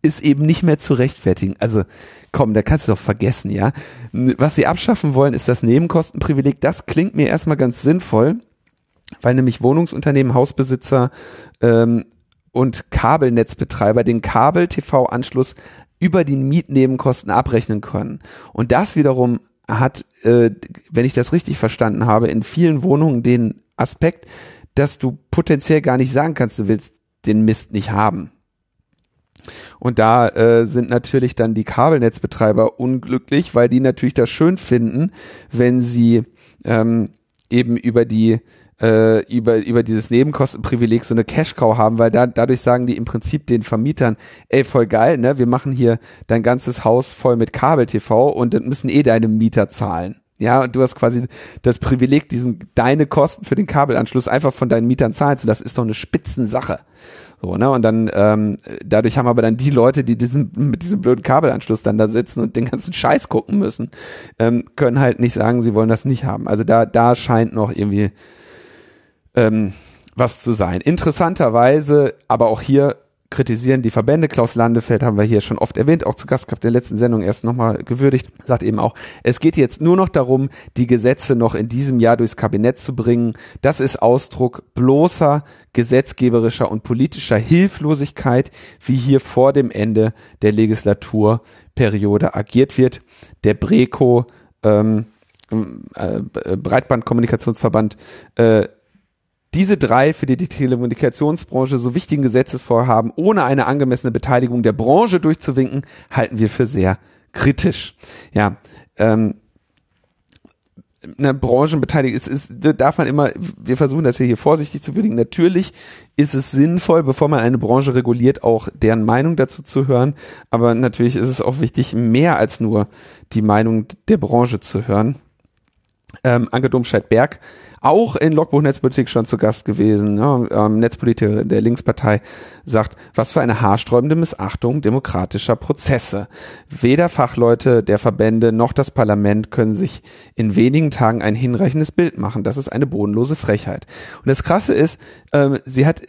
ist eben nicht mehr zu rechtfertigen. Also komm, da kannst du doch vergessen, ja. Was sie abschaffen wollen, ist das Nebenkostenprivileg. Das klingt mir erstmal ganz sinnvoll, weil nämlich Wohnungsunternehmen, Hausbesitzer ähm, und Kabelnetzbetreiber den Kabel-TV-Anschluss über die Mietnebenkosten abrechnen können. Und das wiederum hat, äh, wenn ich das richtig verstanden habe, in vielen Wohnungen den Aspekt, dass du potenziell gar nicht sagen kannst, du willst den Mist nicht haben. Und da äh, sind natürlich dann die Kabelnetzbetreiber unglücklich, weil die natürlich das schön finden, wenn sie ähm, eben über die äh, über über dieses Nebenkostenprivileg so eine Cash-Cow haben, weil da dadurch sagen die im Prinzip den Vermietern, ey voll geil, ne, wir machen hier dein ganzes Haus voll mit Kabel-TV und dann müssen eh deine Mieter zahlen. Ja, und du hast quasi das Privileg, diesen deine Kosten für den Kabelanschluss einfach von deinen Mietern zahlen zu. Das ist doch eine Spitzensache. So, ne? Und dann, ähm, dadurch haben aber dann die Leute, die diesen, mit diesem blöden Kabelanschluss dann da sitzen und den ganzen Scheiß gucken müssen, ähm, können halt nicht sagen, sie wollen das nicht haben. Also da, da scheint noch irgendwie ähm, was zu sein. Interessanterweise, aber auch hier kritisieren die Verbände. Klaus Landefeld haben wir hier schon oft erwähnt, auch zu Gast gehabt der letzten Sendung erst nochmal gewürdigt, sagt eben auch, es geht jetzt nur noch darum, die Gesetze noch in diesem Jahr durchs Kabinett zu bringen. Das ist Ausdruck bloßer gesetzgeberischer und politischer Hilflosigkeit, wie hier vor dem Ende der Legislaturperiode agiert wird. Der Breco, ähm, äh, Breitbandkommunikationsverband, äh, diese drei für die Telekommunikationsbranche so wichtigen Gesetzesvorhaben ohne eine angemessene Beteiligung der Branche durchzuwinken, halten wir für sehr kritisch. Ja, ähm, eine Branchenbeteiligung ist, ist, darf man immer, wir versuchen das hier vorsichtig zu würdigen. Natürlich ist es sinnvoll, bevor man eine Branche reguliert, auch deren Meinung dazu zu hören. Aber natürlich ist es auch wichtig, mehr als nur die Meinung der Branche zu hören. Ähm, Anke Domscheit-Berg auch in Logbuch Netzpolitik schon zu Gast gewesen. Ja, ähm, Netzpolitiker der Linkspartei sagt, was für eine haarsträubende Missachtung demokratischer Prozesse. Weder Fachleute der Verbände noch das Parlament können sich in wenigen Tagen ein hinreichendes Bild machen. Das ist eine bodenlose Frechheit. Und das Krasse ist, ähm, sie hat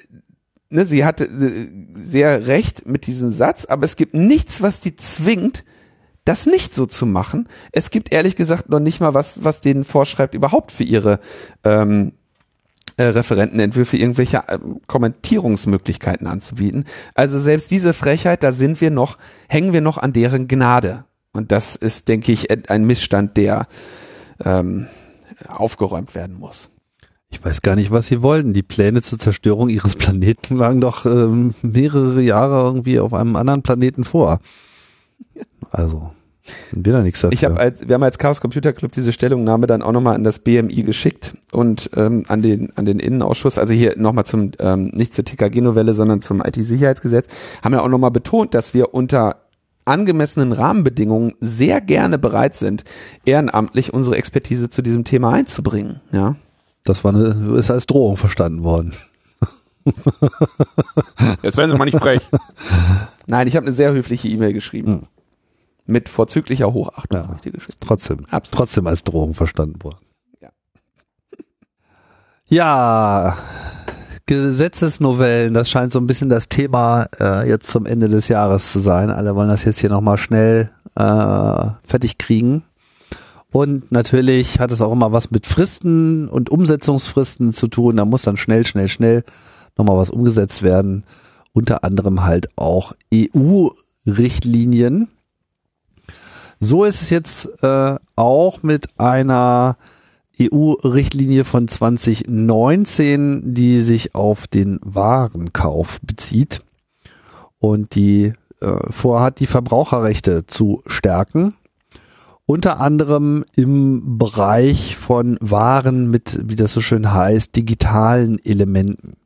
Ne, sie hatte äh, sehr recht mit diesem Satz, aber es gibt nichts, was die zwingt, das nicht so zu machen. Es gibt ehrlich gesagt noch nicht mal was, was denen vorschreibt, überhaupt für ihre ähm, äh, Referentenentwürfe irgendwelche äh, Kommentierungsmöglichkeiten anzubieten. Also selbst diese Frechheit, da sind wir noch, hängen wir noch an deren Gnade. Und das ist, denke ich, ein Missstand, der ähm, aufgeräumt werden muss. Ich weiß gar nicht, was sie wollten. Die Pläne zur Zerstörung ihres Planeten lagen doch ähm, mehrere Jahre irgendwie auf einem anderen Planeten vor. Also, bin da nichts dafür. Ich habe als, wir haben als Chaos Computer Club diese Stellungnahme dann auch nochmal an das BMI geschickt und ähm, an den an den Innenausschuss, also hier nochmal zum ähm, nicht zur TKG-Novelle, sondern zum IT-Sicherheitsgesetz, haben ja auch nochmal betont, dass wir unter angemessenen Rahmenbedingungen sehr gerne bereit sind, ehrenamtlich unsere Expertise zu diesem Thema einzubringen. Ja. Das war eine, ist als Drohung verstanden worden. Jetzt werden Sie mal nicht frech. Nein, ich habe eine sehr höfliche E-Mail geschrieben. Mit vorzüglicher Hochachtung. Ja, trotzdem, Absolut. trotzdem als Drohung verstanden worden. Ja. ja, Gesetzesnovellen, das scheint so ein bisschen das Thema äh, jetzt zum Ende des Jahres zu sein. Alle wollen das jetzt hier nochmal schnell äh, fertig kriegen. Und natürlich hat es auch immer was mit Fristen und Umsetzungsfristen zu tun. Da muss dann schnell, schnell, schnell nochmal was umgesetzt werden. Unter anderem halt auch EU-Richtlinien. So ist es jetzt äh, auch mit einer EU-Richtlinie von 2019, die sich auf den Warenkauf bezieht und die äh, vorhat, die Verbraucherrechte zu stärken. Unter anderem im Bereich von Waren mit, wie das so schön heißt, digitalen Elementen.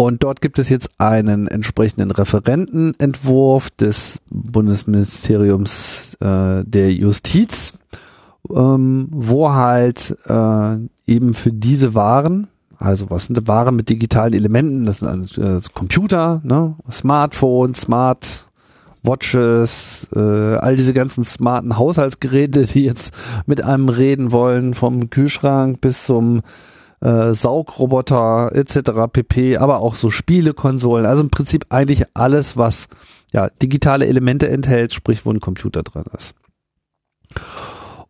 Und dort gibt es jetzt einen entsprechenden Referentenentwurf des Bundesministeriums äh, der Justiz ähm, wo halt äh, eben für diese Waren, also was sind Waren mit digitalen Elementen, das sind äh, Computer, ne, Smartphones, Smart Watches, äh, all diese ganzen smarten Haushaltsgeräte, die jetzt mit einem reden wollen, vom Kühlschrank bis zum äh, Saugroboter etc. pp, aber auch so Spielekonsolen, also im Prinzip eigentlich alles, was ja digitale Elemente enthält, sprich wo ein Computer drin ist.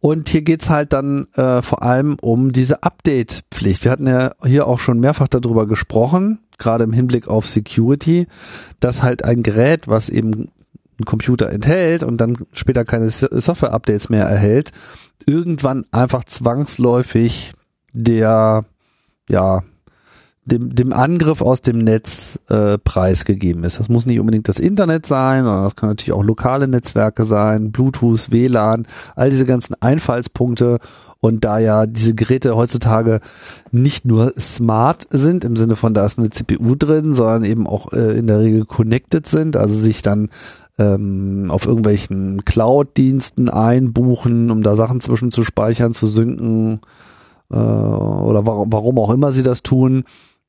Und hier geht's halt dann äh, vor allem um diese Update-Pflicht. Wir hatten ja hier auch schon mehrfach darüber gesprochen, gerade im Hinblick auf Security, dass halt ein Gerät, was eben einen Computer enthält und dann später keine Software-Updates mehr erhält, irgendwann einfach zwangsläufig der ja dem, dem Angriff aus dem Netz äh, preisgegeben ist. Das muss nicht unbedingt das Internet sein, sondern das kann natürlich auch lokale Netzwerke sein, Bluetooth, WLAN, all diese ganzen Einfallspunkte. Und da ja diese Geräte heutzutage nicht nur smart sind, im Sinne von da ist eine CPU drin, sondern eben auch äh, in der Regel connected sind, also sich dann ähm, auf irgendwelchen Cloud-Diensten einbuchen, um da Sachen zwischen zu speichern, zu synken äh, oder warum, warum auch immer sie das tun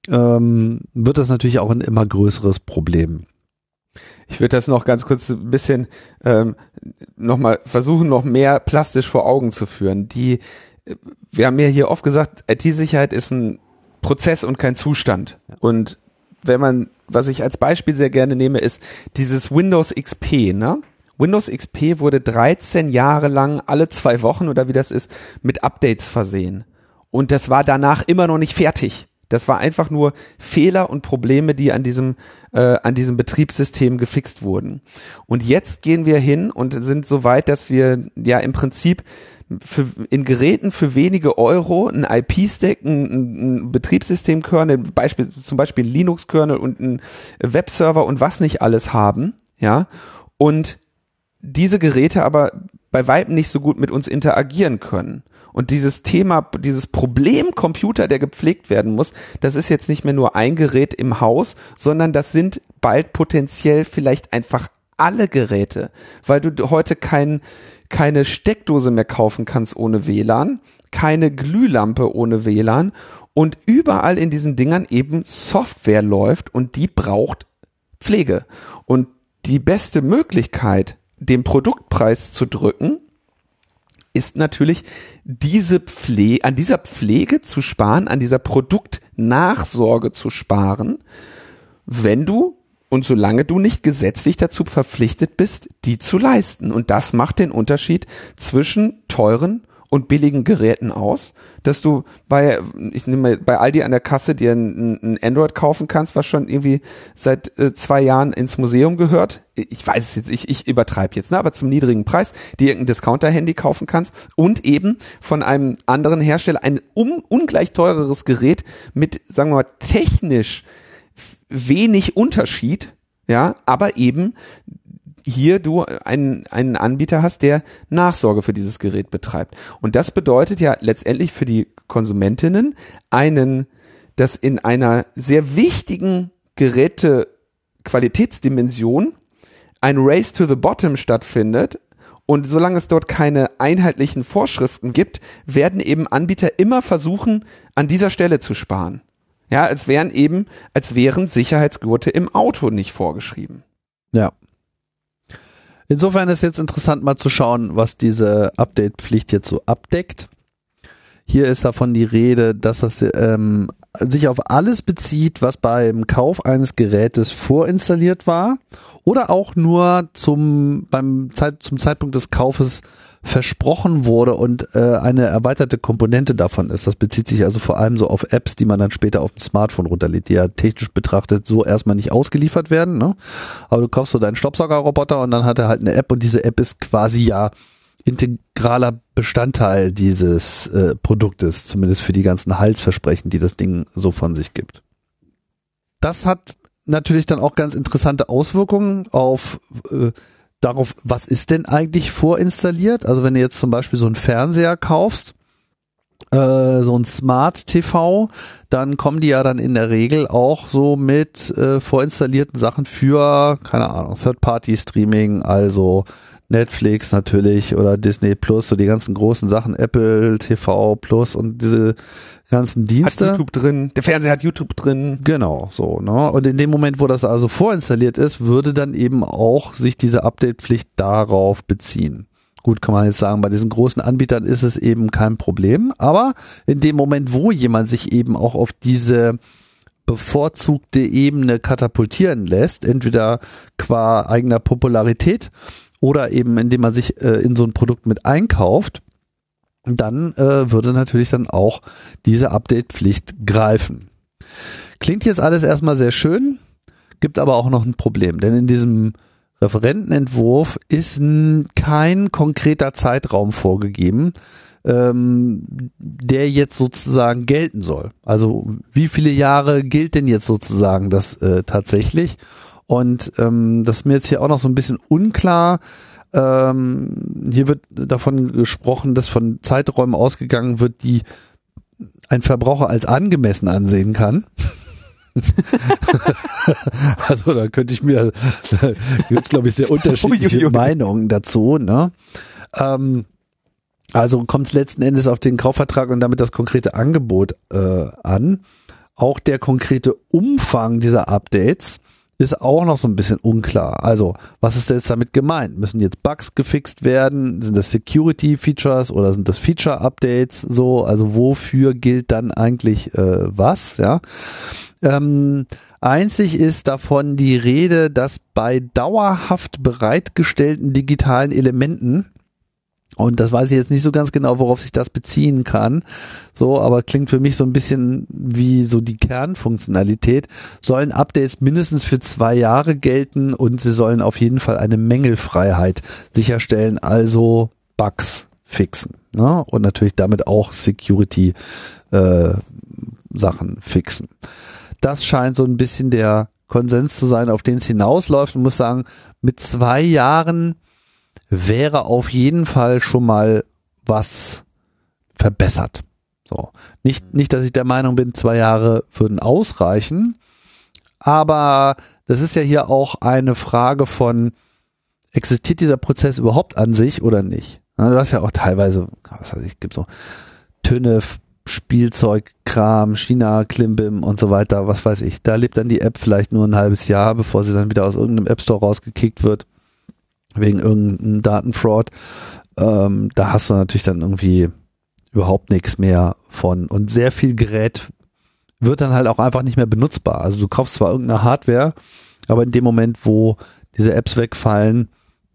ähm, wird das natürlich auch ein immer größeres Problem. Ich würde das noch ganz kurz ein bisschen ähm, nochmal versuchen, noch mehr plastisch vor Augen zu führen. Die, wir haben ja hier oft gesagt, IT-Sicherheit ist ein Prozess und kein Zustand. Und wenn man, was ich als Beispiel sehr gerne nehme, ist dieses Windows XP, ne? Windows XP wurde 13 Jahre lang alle zwei Wochen oder wie das ist, mit Updates versehen. Und das war danach immer noch nicht fertig. Das war einfach nur Fehler und Probleme, die an diesem, äh, an diesem Betriebssystem gefixt wurden. Und jetzt gehen wir hin und sind so weit, dass wir ja im Prinzip für, in Geräten für wenige Euro ein IP-Stack, ein, ein Betriebssystem-Kernel, Beispiel, zum Beispiel Linux-Kernel und ein Webserver und was nicht alles haben, ja, und diese Geräte aber bei Weitem nicht so gut mit uns interagieren können. Und dieses Thema, dieses Problem Computer, der gepflegt werden muss, das ist jetzt nicht mehr nur ein Gerät im Haus, sondern das sind bald potenziell vielleicht einfach alle Geräte, weil du heute kein, keine Steckdose mehr kaufen kannst ohne WLAN, keine Glühlampe ohne WLAN und überall in diesen Dingern eben Software läuft und die braucht Pflege. Und die beste Möglichkeit, den Produktpreis zu drücken, ist natürlich diese Pflege, an dieser Pflege zu sparen, an dieser Produktnachsorge zu sparen, wenn du und solange du nicht gesetzlich dazu verpflichtet bist, die zu leisten. Und das macht den Unterschied zwischen teuren und billigen Geräten aus, dass du bei, ich nehme bei Aldi an der Kasse dir ein, ein Android kaufen kannst, was schon irgendwie seit äh, zwei Jahren ins Museum gehört. Ich weiß es jetzt, ich, ich übertreibe jetzt, ne? aber zum niedrigen Preis, dir irgendein Discounter-Handy kaufen kannst und eben von einem anderen Hersteller ein um, ungleich teureres Gerät mit, sagen wir mal, technisch wenig Unterschied, ja, aber eben hier du einen, einen Anbieter hast, der Nachsorge für dieses Gerät betreibt. Und das bedeutet ja letztendlich für die Konsumentinnen einen, dass in einer sehr wichtigen Geräte-Qualitätsdimension ein Race to the Bottom stattfindet. Und solange es dort keine einheitlichen Vorschriften gibt, werden eben Anbieter immer versuchen, an dieser Stelle zu sparen. Ja, als wären eben, als wären Sicherheitsgurte im Auto nicht vorgeschrieben. Ja. Insofern ist jetzt interessant mal zu schauen, was diese Update-Pflicht jetzt so abdeckt. Hier ist davon die Rede, dass das ähm, sich auf alles bezieht, was beim Kauf eines Gerätes vorinstalliert war oder auch nur zum, beim Zeit, zum Zeitpunkt des Kaufes versprochen wurde und äh, eine erweiterte Komponente davon ist. Das bezieht sich also vor allem so auf Apps, die man dann später auf dem Smartphone runterlädt, die ja technisch betrachtet so erstmal nicht ausgeliefert werden. Ne? Aber du kaufst so deinen Staubsaugerroboter und dann hat er halt eine App und diese App ist quasi ja integraler Bestandteil dieses äh, Produktes, zumindest für die ganzen Halsversprechen, die das Ding so von sich gibt. Das hat natürlich dann auch ganz interessante Auswirkungen auf äh, darauf, was ist denn eigentlich vorinstalliert? Also wenn du jetzt zum Beispiel so einen Fernseher kaufst, äh, so ein Smart TV, dann kommen die ja dann in der Regel auch so mit äh, vorinstallierten Sachen für, keine Ahnung, Third-Party-Streaming, also Netflix natürlich oder Disney Plus, so die ganzen großen Sachen, Apple TV Plus und diese ganzen Dienste. Hat YouTube drin, der Fernseher hat YouTube drin. Genau, so, ne? Und in dem Moment, wo das also vorinstalliert ist, würde dann eben auch sich diese Update-Pflicht darauf beziehen. Gut, kann man jetzt sagen, bei diesen großen Anbietern ist es eben kein Problem, aber in dem Moment, wo jemand sich eben auch auf diese bevorzugte Ebene katapultieren lässt, entweder qua eigener Popularität oder eben indem man sich äh, in so ein Produkt mit einkauft, dann äh, würde natürlich dann auch diese Update-Pflicht greifen. Klingt jetzt alles erstmal sehr schön, gibt aber auch noch ein Problem, denn in diesem Referentenentwurf ist kein konkreter Zeitraum vorgegeben, ähm, der jetzt sozusagen gelten soll. Also wie viele Jahre gilt denn jetzt sozusagen das äh, tatsächlich? Und ähm, das ist mir jetzt hier auch noch so ein bisschen unklar. Ähm, hier wird davon gesprochen, dass von Zeiträumen ausgegangen wird, die ein Verbraucher als angemessen ansehen kann. also da könnte ich mir, gibt es glaube ich sehr unterschiedliche Meinungen dazu. Ne? Ähm, also kommt es letzten Endes auf den Kaufvertrag und damit das konkrete Angebot äh, an. Auch der konkrete Umfang dieser Updates ist auch noch so ein bisschen unklar. Also, was ist jetzt damit gemeint? Müssen jetzt Bugs gefixt werden? Sind das Security Features oder sind das Feature Updates? So, also wofür gilt dann eigentlich äh, was? Ja. Ähm, einzig ist davon die Rede, dass bei dauerhaft bereitgestellten digitalen Elementen und das weiß ich jetzt nicht so ganz genau, worauf sich das beziehen kann. So, aber klingt für mich so ein bisschen wie so die Kernfunktionalität. Sollen Updates mindestens für zwei Jahre gelten und sie sollen auf jeden Fall eine Mängelfreiheit sicherstellen, also Bugs fixen. Ne? Und natürlich damit auch Security äh, Sachen fixen. Das scheint so ein bisschen der Konsens zu sein, auf den es hinausläuft. Und muss sagen, mit zwei Jahren wäre auf jeden Fall schon mal was verbessert. So. Nicht, nicht, dass ich der Meinung bin, zwei Jahre würden ausreichen, aber das ist ja hier auch eine Frage von, existiert dieser Prozess überhaupt an sich oder nicht? Du hast ja auch teilweise, was weiß ich, gibt so Töne, Spielzeug, Kram, China, Klimbim und so weiter, was weiß ich. Da lebt dann die App vielleicht nur ein halbes Jahr, bevor sie dann wieder aus irgendeinem App Store rausgekickt wird wegen irgendeinem Datenfraud. Ähm, da hast du natürlich dann irgendwie überhaupt nichts mehr von. Und sehr viel Gerät wird dann halt auch einfach nicht mehr benutzbar. Also du kaufst zwar irgendeine Hardware, aber in dem Moment, wo diese Apps wegfallen,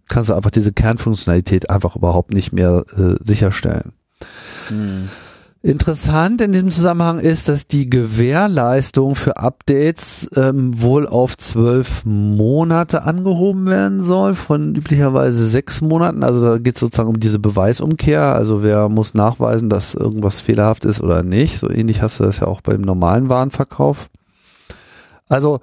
kannst du einfach diese Kernfunktionalität einfach überhaupt nicht mehr äh, sicherstellen. Hm. Interessant in diesem Zusammenhang ist, dass die Gewährleistung für Updates ähm, wohl auf zwölf Monate angehoben werden soll, von üblicherweise sechs Monaten. Also da geht es sozusagen um diese Beweisumkehr. Also wer muss nachweisen, dass irgendwas fehlerhaft ist oder nicht. So ähnlich hast du das ja auch beim normalen Warenverkauf. Also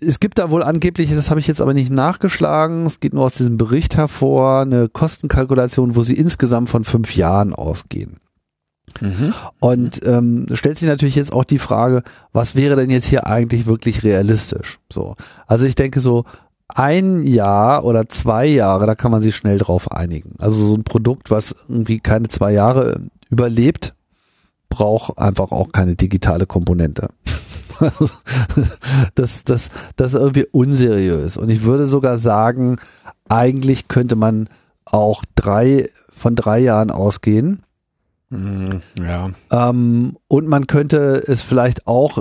es gibt da wohl angeblich, das habe ich jetzt aber nicht nachgeschlagen, es geht nur aus diesem Bericht hervor, eine Kostenkalkulation, wo sie insgesamt von fünf Jahren ausgehen. Mhm. Und ähm, stellt sich natürlich jetzt auch die Frage, was wäre denn jetzt hier eigentlich wirklich realistisch? So, also ich denke so ein Jahr oder zwei Jahre, da kann man sich schnell drauf einigen. Also so ein Produkt, was irgendwie keine zwei Jahre überlebt, braucht einfach auch keine digitale Komponente. das, das, das ist irgendwie unseriös. Und ich würde sogar sagen, eigentlich könnte man auch drei von drei Jahren ausgehen ja. Ähm, und man könnte es vielleicht auch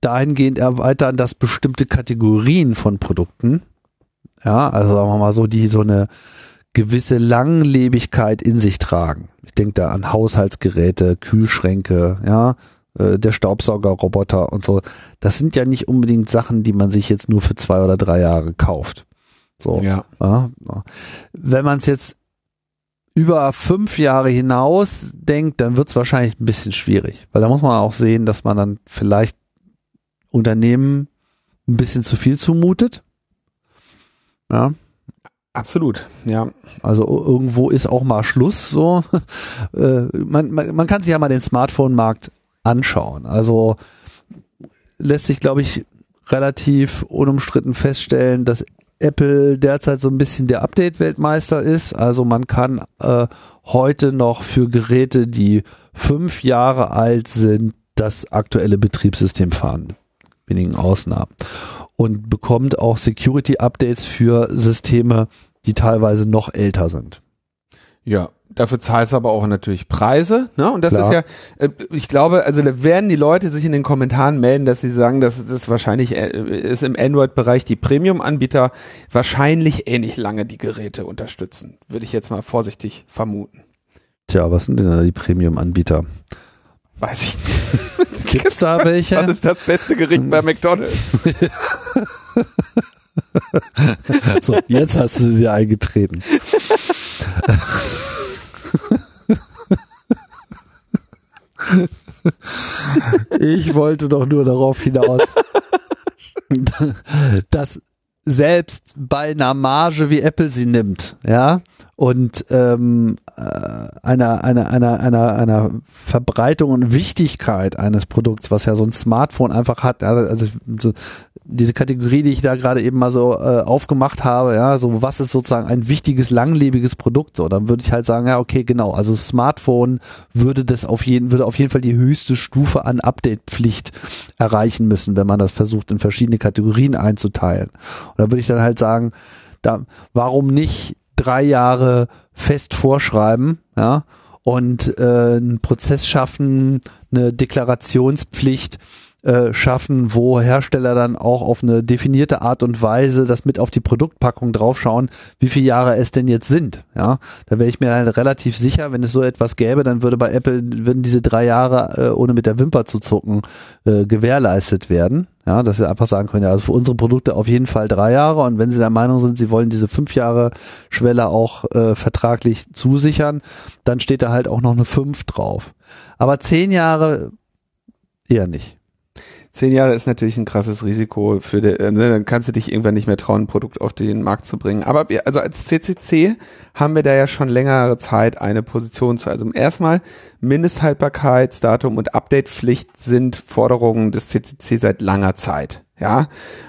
dahingehend erweitern, dass bestimmte Kategorien von Produkten, ja, also sagen wir mal so, die so eine gewisse Langlebigkeit in sich tragen. Ich denke da an Haushaltsgeräte, Kühlschränke, ja, äh, der Staubsaugerroboter und so. Das sind ja nicht unbedingt Sachen, die man sich jetzt nur für zwei oder drei Jahre kauft. So. Ja. ja. Wenn man es jetzt über fünf Jahre hinaus denkt, dann wird es wahrscheinlich ein bisschen schwierig, weil da muss man auch sehen, dass man dann vielleicht Unternehmen ein bisschen zu viel zumutet. Ja. Absolut, ja. Also irgendwo ist auch mal Schluss so. Äh, man, man, man kann sich ja mal den Smartphone-Markt anschauen. Also lässt sich, glaube ich, relativ unumstritten feststellen, dass Apple derzeit so ein bisschen der Update-Weltmeister ist. Also man kann äh, heute noch für Geräte, die fünf Jahre alt sind, das aktuelle Betriebssystem fahren. Wenigen Ausnahmen. Und bekommt auch Security-Updates für Systeme, die teilweise noch älter sind. Ja, dafür zahlst du aber auch natürlich Preise, ne? Und das Klar. ist ja, äh, ich glaube, also da werden die Leute sich in den Kommentaren melden, dass sie sagen, dass das wahrscheinlich äh, ist im Android-Bereich die Premium-Anbieter wahrscheinlich ähnlich lange die Geräte unterstützen. Würde ich jetzt mal vorsichtig vermuten. Tja, was sind denn da die Premium-Anbieter? Weiß ich nicht. Gibt's da welche? Was ist das beste Gericht bei McDonalds? so, jetzt hast du dir eingetreten. Ich wollte doch nur darauf hinaus, dass selbst bei einer Marge wie Apple sie nimmt, ja, und ähm, äh, einer, einer, einer, einer, einer Verbreitung und Wichtigkeit eines Produkts, was ja so ein Smartphone einfach hat, also so, diese Kategorie, die ich da gerade eben mal so äh, aufgemacht habe, ja, so was ist sozusagen ein wichtiges, langlebiges Produkt, so, dann würde ich halt sagen, ja, okay, genau, also Smartphone würde das auf jeden, würde auf jeden Fall die höchste Stufe an Update-Pflicht erreichen müssen, wenn man das versucht, in verschiedene Kategorien einzuteilen. Und da würde ich dann halt sagen, da, warum nicht drei Jahre fest vorschreiben, ja, und äh, einen Prozess schaffen, eine Deklarationspflicht, äh, schaffen, wo Hersteller dann auch auf eine definierte Art und Weise das mit auf die Produktpackung draufschauen, wie viele Jahre es denn jetzt sind. Ja, da wäre ich mir halt relativ sicher, wenn es so etwas gäbe, dann würde bei Apple würden diese drei Jahre äh, ohne mit der Wimper zu zucken äh, gewährleistet werden. Ja, dass sie einfach sagen können, ja, also für unsere Produkte auf jeden Fall drei Jahre und wenn sie der Meinung sind, sie wollen diese fünf Jahre Schwelle auch äh, vertraglich zusichern, dann steht da halt auch noch eine fünf drauf. Aber zehn Jahre eher nicht. Zehn Jahre ist natürlich ein krasses Risiko für die, äh, ne, dann kannst du dich irgendwann nicht mehr trauen, ein Produkt auf den Markt zu bringen. Aber wir, also als CCC haben wir da ja schon längere Zeit eine Position zu. Also erstmal Mindesthaltbarkeitsdatum und Updatepflicht sind Forderungen des CCC seit langer Zeit. Ja,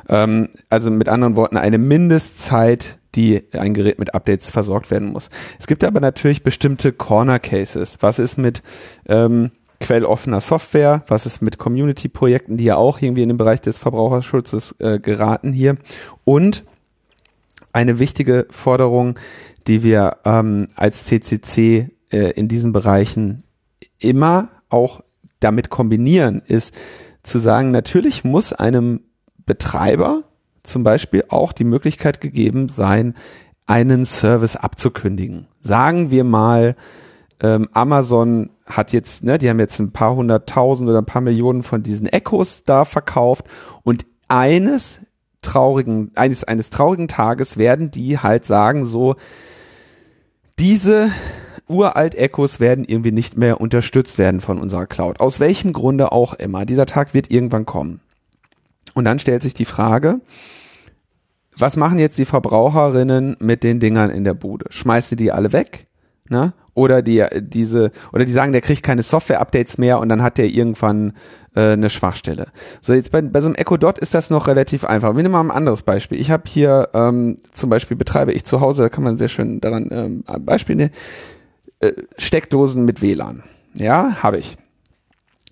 ähm, also mit anderen Worten eine Mindestzeit die ein Gerät mit Updates versorgt werden muss. Es gibt aber natürlich bestimmte Corner Cases. Was ist mit ähm, quelloffener Software, was ist mit Community-Projekten, die ja auch irgendwie in den Bereich des Verbraucherschutzes äh, geraten hier. Und eine wichtige Forderung, die wir ähm, als CCC äh, in diesen Bereichen immer auch damit kombinieren, ist zu sagen, natürlich muss einem Betreiber zum Beispiel auch die Möglichkeit gegeben sein, einen Service abzukündigen. Sagen wir mal, ähm, Amazon hat jetzt, ne, die haben jetzt ein paar hunderttausend oder ein paar Millionen von diesen Echos da verkauft und eines traurigen, eines, eines traurigen Tages werden die halt sagen so, diese uralt Echos werden irgendwie nicht mehr unterstützt werden von unserer Cloud. Aus welchem Grunde auch immer. Dieser Tag wird irgendwann kommen. Und dann stellt sich die Frage, was machen jetzt die Verbraucherinnen mit den Dingern in der Bude? Schmeißt sie die alle weg? Ne? Oder die diese oder die sagen, der kriegt keine Software-Updates mehr und dann hat der irgendwann äh, eine Schwachstelle. So jetzt bei, bei so einem Echo Dot ist das noch relativ einfach. Wir nehmen mal ein anderes Beispiel. Ich habe hier ähm, zum Beispiel betreibe ich zu Hause, da kann man sehr schön daran ähm, Beispiel nehmen, äh, Steckdosen mit WLAN. Ja, habe ich.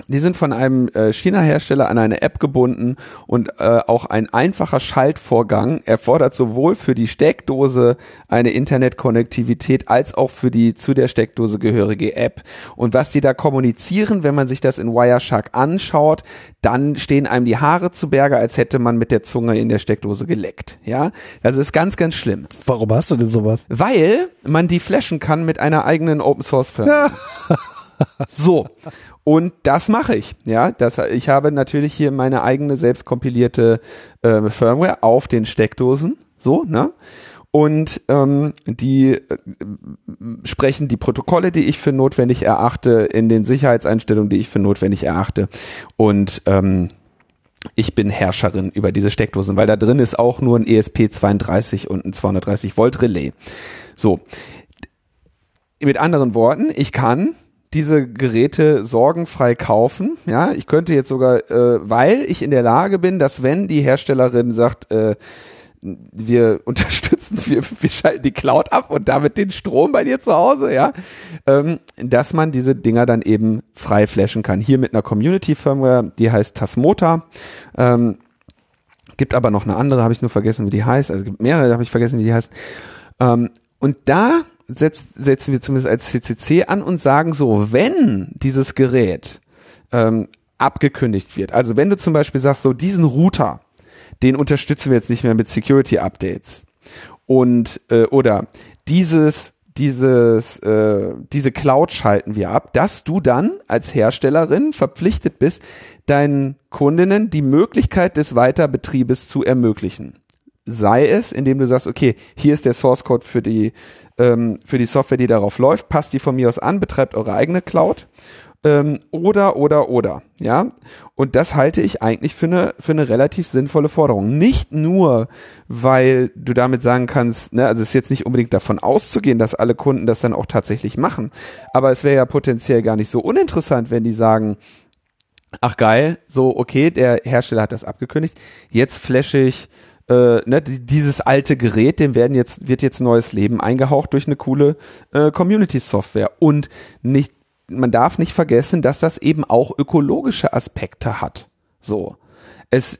Die sind von einem äh, China-Hersteller an eine App gebunden und äh, auch ein einfacher Schaltvorgang erfordert sowohl für die Steckdose eine Internetkonnektivität als auch für die zu der Steckdose gehörige App. Und was die da kommunizieren, wenn man sich das in Wireshark anschaut, dann stehen einem die Haare zu Berge, als hätte man mit der Zunge in der Steckdose geleckt. Ja, das ist ganz, ganz schlimm. Warum hast du denn sowas? Weil man die flashen kann mit einer eigenen Open Source Firma. so. Und das mache ich. Ja, das, ich habe natürlich hier meine eigene selbstkompilierte äh, Firmware auf den Steckdosen. So, ne? Und ähm, die äh, sprechen die Protokolle, die ich für notwendig erachte, in den Sicherheitseinstellungen, die ich für notwendig erachte. Und ähm, ich bin Herrscherin über diese Steckdosen, weil da drin ist auch nur ein ESP32 und ein 230 Volt Relais. So. Mit anderen Worten, ich kann diese Geräte sorgenfrei kaufen. Ja, ich könnte jetzt sogar, äh, weil ich in der Lage bin, dass wenn die Herstellerin sagt, äh, wir unterstützen, wir, wir schalten die Cloud ab und damit den Strom bei dir zu Hause, ja, ähm, dass man diese Dinger dann eben frei flashen kann. Hier mit einer Community-Firmware, die heißt Tasmota. Ähm, gibt aber noch eine andere, habe ich nur vergessen, wie die heißt. Also gibt mehrere, habe ich vergessen, wie die heißt. Ähm, und da setz, setzen wir zumindest als CCC an und sagen so, wenn dieses Gerät ähm, abgekündigt wird, also wenn du zum Beispiel sagst, so diesen Router, den unterstützen wir jetzt nicht mehr mit Security Updates und äh, oder dieses dieses äh, diese Cloud schalten wir ab, dass du dann als Herstellerin verpflichtet bist, deinen Kundinnen die Möglichkeit des Weiterbetriebes zu ermöglichen. Sei es, indem du sagst, okay, hier ist der Source Code für die ähm, für die Software, die darauf läuft, passt die von mir aus an, betreibt eure eigene Cloud. Ähm, oder, oder, oder, ja. Und das halte ich eigentlich für eine, für eine relativ sinnvolle Forderung. Nicht nur, weil du damit sagen kannst, ne, also es ist jetzt nicht unbedingt davon auszugehen, dass alle Kunden das dann auch tatsächlich machen. Aber es wäre ja potenziell gar nicht so uninteressant, wenn die sagen, ach geil, so, okay, der Hersteller hat das abgekündigt, jetzt flashe ich äh, ne, dieses alte Gerät, dem werden jetzt, wird jetzt neues Leben eingehaucht durch eine coole äh, Community-Software. Und nicht, man darf nicht vergessen, dass das eben auch ökologische Aspekte hat. So. Es,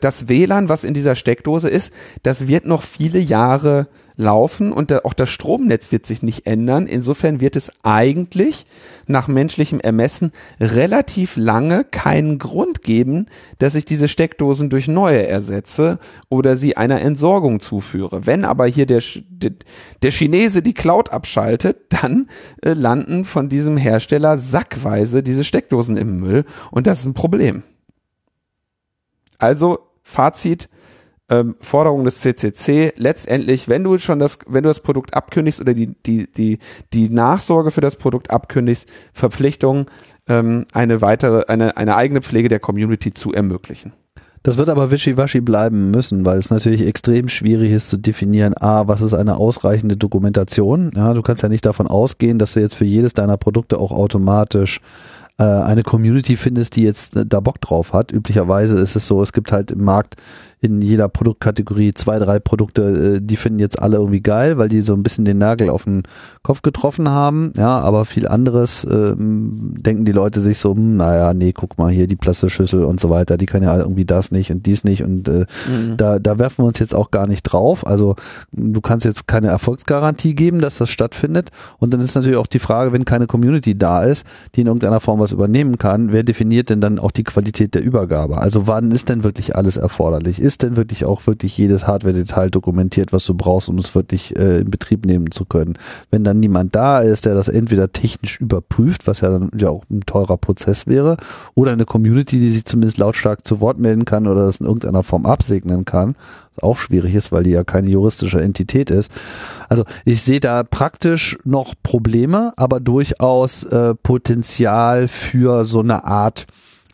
das WLAN, was in dieser Steckdose ist, das wird noch viele Jahre laufen und auch das Stromnetz wird sich nicht ändern. Insofern wird es eigentlich nach menschlichem Ermessen relativ lange keinen Grund geben, dass ich diese Steckdosen durch neue ersetze oder sie einer Entsorgung zuführe. Wenn aber hier der, der Chinese die Cloud abschaltet, dann äh, landen von diesem Hersteller sackweise diese Steckdosen im Müll und das ist ein Problem. Also Fazit, ähm, Forderung des CCC, letztendlich, wenn du schon das, wenn du das Produkt abkündigst oder die, die, die, die Nachsorge für das Produkt abkündigst, Verpflichtung, ähm, eine weitere, eine, eine eigene Pflege der Community zu ermöglichen. Das wird aber wischiwaschi bleiben müssen, weil es natürlich extrem schwierig ist zu definieren, a, was ist eine ausreichende Dokumentation. Ja, du kannst ja nicht davon ausgehen, dass du jetzt für jedes deiner Produkte auch automatisch äh, eine Community findest, die jetzt äh, da Bock drauf hat. Üblicherweise ist es so, es gibt halt im Markt in jeder Produktkategorie zwei, drei Produkte, äh, die finden jetzt alle irgendwie geil, weil die so ein bisschen den Nagel auf den Kopf getroffen haben. Ja, aber viel anderes ähm, denken die Leute sich so, hm, naja, nee, guck mal hier die Plastikschüssel und so weiter, die können ja irgendwie das nicht und dies nicht und äh, mhm. da, da werfen wir uns jetzt auch gar nicht drauf. Also du kannst jetzt keine Erfolgsgarantie geben, dass das stattfindet. Und dann ist natürlich auch die Frage, wenn keine Community da ist, die in irgendeiner Form was übernehmen kann, wer definiert denn dann auch die Qualität der Übergabe? Also wann ist denn wirklich alles erforderlich? Ist denn wirklich auch wirklich jedes Hardware-Detail dokumentiert, was du brauchst, um es wirklich äh, in Betrieb nehmen zu können. Wenn dann niemand da ist, der das entweder technisch überprüft, was ja dann ja auch ein teurer Prozess wäre, oder eine Community, die sich zumindest lautstark zu Wort melden kann oder das in irgendeiner Form absegnen kann, was auch schwierig ist, weil die ja keine juristische Entität ist. Also ich sehe da praktisch noch Probleme, aber durchaus äh, Potenzial für so eine Art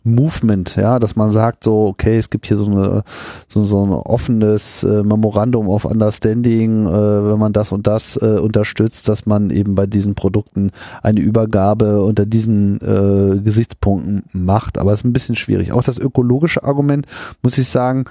Movement, ja, dass man sagt so, okay, es gibt hier so eine so, so ein offenes äh, Memorandum of Understanding, äh, wenn man das und das äh, unterstützt, dass man eben bei diesen Produkten eine Übergabe unter diesen äh, Gesichtspunkten macht. Aber es ist ein bisschen schwierig. Auch das ökologische Argument, muss ich sagen,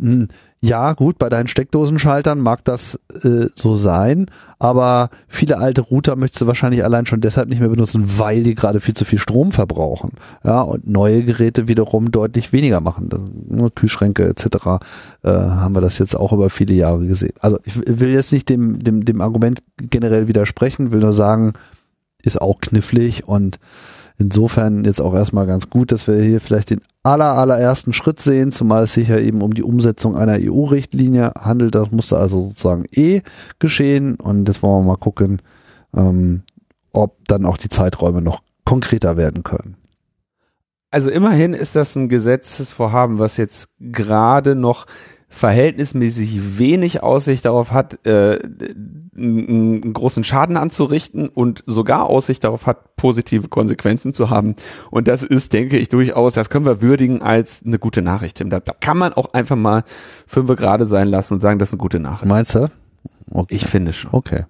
mh, hm, ja, gut, bei deinen Steckdosenschaltern mag das äh, so sein, aber viele alte Router möchtest du wahrscheinlich allein schon deshalb nicht mehr benutzen, weil die gerade viel zu viel Strom verbrauchen. Ja, und neue Geräte wiederum deutlich weniger machen. Nur Kühlschränke etc. Äh, haben wir das jetzt auch über viele Jahre gesehen. Also ich will jetzt nicht dem, dem, dem Argument generell widersprechen, will nur sagen, ist auch knifflig und insofern jetzt auch erstmal ganz gut, dass wir hier vielleicht den aller, allerersten Schritt sehen, zumal es sich ja eben um die Umsetzung einer EU-Richtlinie handelt. Das musste also sozusagen eh geschehen und jetzt wollen wir mal gucken, ähm, ob dann auch die Zeiträume noch konkreter werden können. Also immerhin ist das ein Gesetzesvorhaben, was jetzt gerade noch verhältnismäßig wenig Aussicht darauf hat, äh, einen großen Schaden anzurichten und sogar Aussicht darauf hat, positive Konsequenzen zu haben. Und das ist, denke ich, durchaus, das können wir würdigen als eine gute Nachricht. Da, da kann man auch einfach mal fünf gerade sein lassen und sagen, das ist eine gute Nachricht. Meinst du? Okay. Ich finde schon. Okay.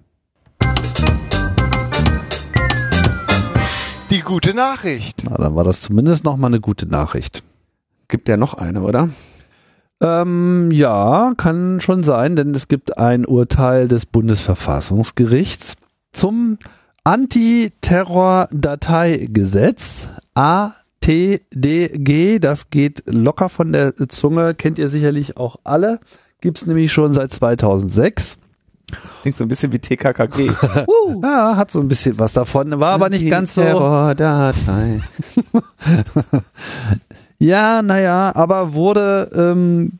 Die gute Nachricht. Na, dann war das zumindest noch mal eine gute Nachricht. Gibt ja noch eine, oder? Ähm, ja, kann schon sein, denn es gibt ein Urteil des Bundesverfassungsgerichts zum Antiterror-Dateigesetz ATDG. Das geht locker von der Zunge, kennt ihr sicherlich auch alle. Gibt's nämlich schon seit 2006. Klingt so ein bisschen wie TKKG. ja, hat so ein bisschen was davon, war aber nicht ganz so. Terror-Datei. Ja, naja, aber wurde, ähm,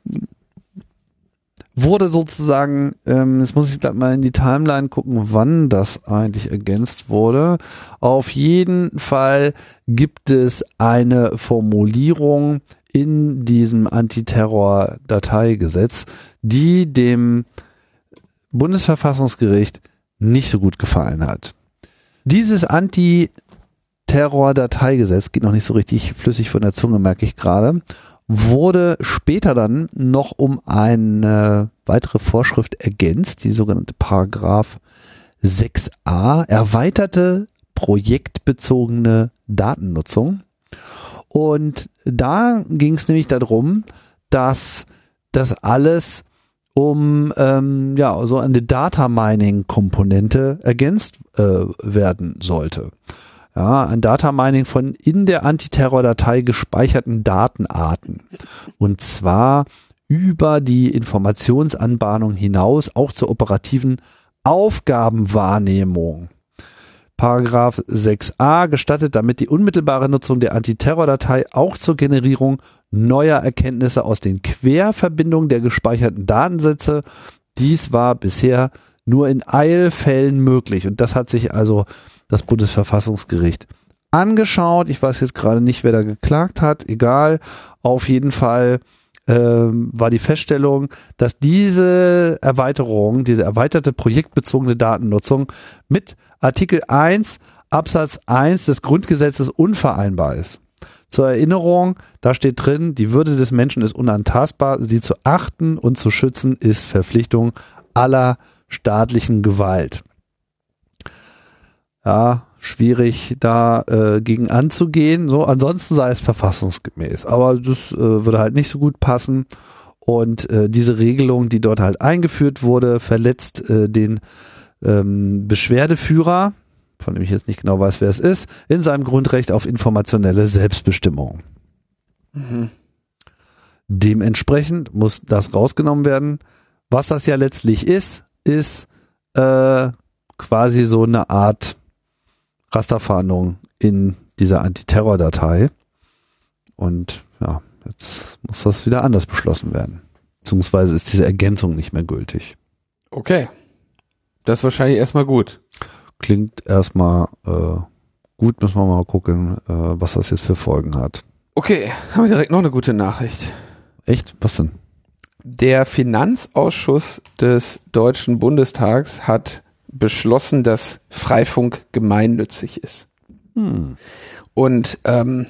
wurde sozusagen, ähm, jetzt muss ich gleich mal in die Timeline gucken, wann das eigentlich ergänzt wurde. Auf jeden Fall gibt es eine Formulierung in diesem Antiterror-Dateigesetz, die dem Bundesverfassungsgericht nicht so gut gefallen hat. Dieses Anti Terror-Dateigesetz, geht noch nicht so richtig flüssig von der Zunge, merke ich gerade, wurde später dann noch um eine weitere Vorschrift ergänzt, die sogenannte Paragraph 6a, erweiterte projektbezogene Datennutzung. Und da ging es nämlich darum, dass das alles um ähm, ja so eine Data Mining Komponente ergänzt äh, werden sollte ja, ein Data Mining von in der Antiterror-Datei gespeicherten Datenarten. Und zwar über die Informationsanbahnung hinaus auch zur operativen Aufgabenwahrnehmung. Paragraph 6a gestattet damit die unmittelbare Nutzung der Antiterror-Datei auch zur Generierung neuer Erkenntnisse aus den Querverbindungen der gespeicherten Datensätze. Dies war bisher nur in Eilfällen möglich. Und das hat sich also das Bundesverfassungsgericht angeschaut. Ich weiß jetzt gerade nicht, wer da geklagt hat. Egal. Auf jeden Fall war die Feststellung, dass diese Erweiterung, diese erweiterte projektbezogene Datennutzung mit Artikel 1 Absatz 1 des Grundgesetzes unvereinbar ist. Zur Erinnerung, da steht drin, die Würde des Menschen ist unantastbar, sie zu achten und zu schützen ist Verpflichtung aller staatlichen Gewalt ja, schwierig da äh, gegen anzugehen. So, ansonsten sei es verfassungsgemäß. Aber das äh, würde halt nicht so gut passen. Und äh, diese Regelung, die dort halt eingeführt wurde, verletzt äh, den ähm, Beschwerdeführer, von dem ich jetzt nicht genau weiß, wer es ist, in seinem Grundrecht auf informationelle Selbstbestimmung. Mhm. Dementsprechend muss das rausgenommen werden. Was das ja letztlich ist, ist äh, quasi so eine Art Rasterfahndung in dieser Antiterror-Datei. Und ja, jetzt muss das wieder anders beschlossen werden. beziehungsweise ist diese Ergänzung nicht mehr gültig. Okay. Das ist wahrscheinlich erstmal gut. Klingt erstmal äh, gut, müssen wir mal gucken, äh, was das jetzt für Folgen hat. Okay, haben wir direkt noch eine gute Nachricht. Echt? Was denn? Der Finanzausschuss des Deutschen Bundestags hat beschlossen, dass Freifunk gemeinnützig ist. Hm. Und ähm,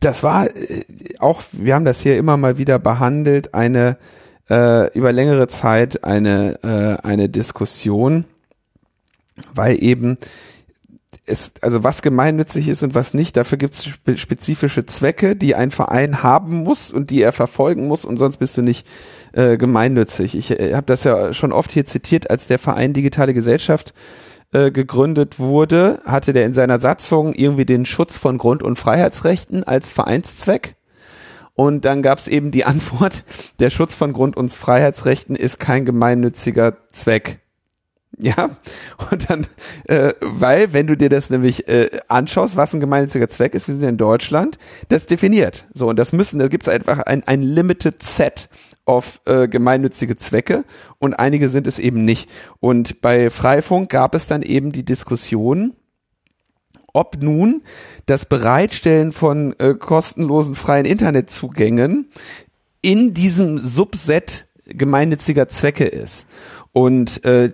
das war äh, auch, wir haben das hier immer mal wieder behandelt, eine äh, über längere Zeit eine, äh, eine Diskussion, weil eben es, also was gemeinnützig ist und was nicht, dafür gibt es spe spezifische Zwecke, die ein Verein haben muss und die er verfolgen muss und sonst bist du nicht äh, gemeinnützig. Ich äh, habe das ja schon oft hier zitiert, als der Verein Digitale Gesellschaft äh, gegründet wurde, hatte der in seiner Satzung irgendwie den Schutz von Grund- und Freiheitsrechten als Vereinszweck. Und dann gab es eben die Antwort, der Schutz von Grund- und Freiheitsrechten ist kein gemeinnütziger Zweck. Ja, und dann, äh, weil, wenn du dir das nämlich äh, anschaust, was ein gemeinnütziger Zweck ist, wir sind in Deutschland, das definiert. So, und das müssen, da gibt es einfach ein, ein Limited Set auf äh, gemeinnützige Zwecke und einige sind es eben nicht. Und bei Freifunk gab es dann eben die Diskussion, ob nun das Bereitstellen von äh, kostenlosen freien Internetzugängen in diesem Subset gemeinnütziger Zwecke ist. Und äh,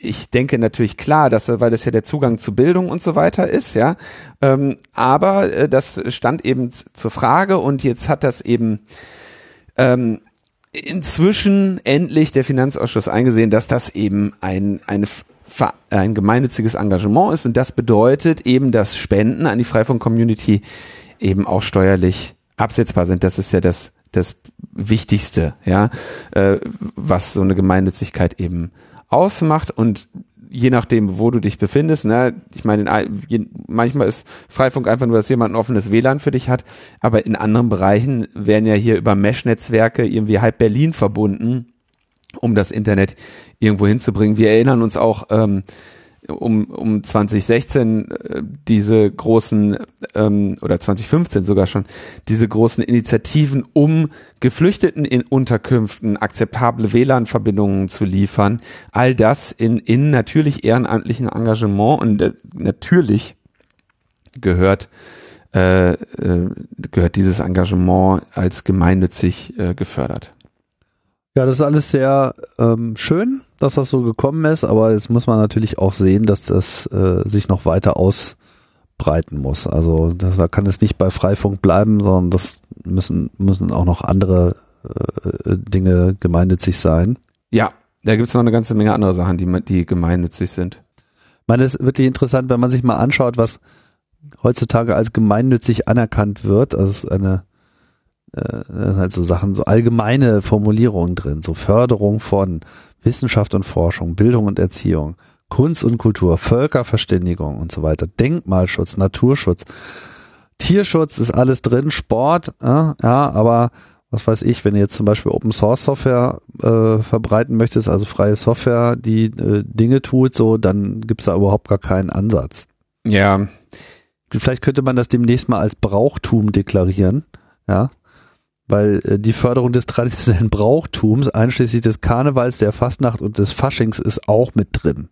ich denke natürlich klar, dass weil das ja der Zugang zu Bildung und so weiter ist, ja. Ähm, aber äh, das stand eben zur Frage und jetzt hat das eben ähm, inzwischen endlich der Finanzausschuss eingesehen, dass das eben ein eine ein gemeinnütziges Engagement ist und das bedeutet eben, dass Spenden an die Freifunk-Community eben auch steuerlich absetzbar sind. Das ist ja das das Wichtigste, ja, äh, was so eine Gemeinnützigkeit eben ausmacht und je nachdem, wo du dich befindest, ne, ich meine, manchmal ist Freifunk einfach nur, dass jemand ein offenes WLAN für dich hat, aber in anderen Bereichen werden ja hier über Mesh-Netzwerke irgendwie halb Berlin verbunden, um das Internet irgendwo hinzubringen. Wir erinnern uns auch, ähm, um, um 2016 äh, diese großen ähm, oder 2015 sogar schon diese großen Initiativen, um Geflüchteten in Unterkünften akzeptable WLAN-Verbindungen zu liefern. All das in, in natürlich ehrenamtlichen Engagement und äh, natürlich gehört äh, äh, gehört dieses Engagement als gemeinnützig äh, gefördert. Ja, das ist alles sehr ähm, schön, dass das so gekommen ist, aber jetzt muss man natürlich auch sehen, dass das äh, sich noch weiter ausbreiten muss. Also das, da kann es nicht bei Freifunk bleiben, sondern das müssen, müssen auch noch andere äh, Dinge gemeinnützig sein. Ja, da gibt es noch eine ganze Menge andere Sachen, die, die gemeinnützig sind. Ich meine, es ist wirklich interessant, wenn man sich mal anschaut, was heutzutage als gemeinnützig anerkannt wird. Also es ist eine äh, da sind halt so Sachen, so allgemeine Formulierungen drin, so Förderung von Wissenschaft und Forschung, Bildung und Erziehung, Kunst und Kultur, Völkerverständigung und so weiter, Denkmalschutz, Naturschutz, Tierschutz ist alles drin, Sport, äh, ja, aber was weiß ich, wenn du jetzt zum Beispiel Open Source Software äh, verbreiten möchtest, also freie Software, die äh, Dinge tut, so, dann gibt's da überhaupt gar keinen Ansatz. Ja. Vielleicht könnte man das demnächst mal als Brauchtum deklarieren, ja, weil äh, die Förderung des traditionellen Brauchtums, einschließlich des Karnevals, der Fastnacht und des Faschings, ist auch mit drin.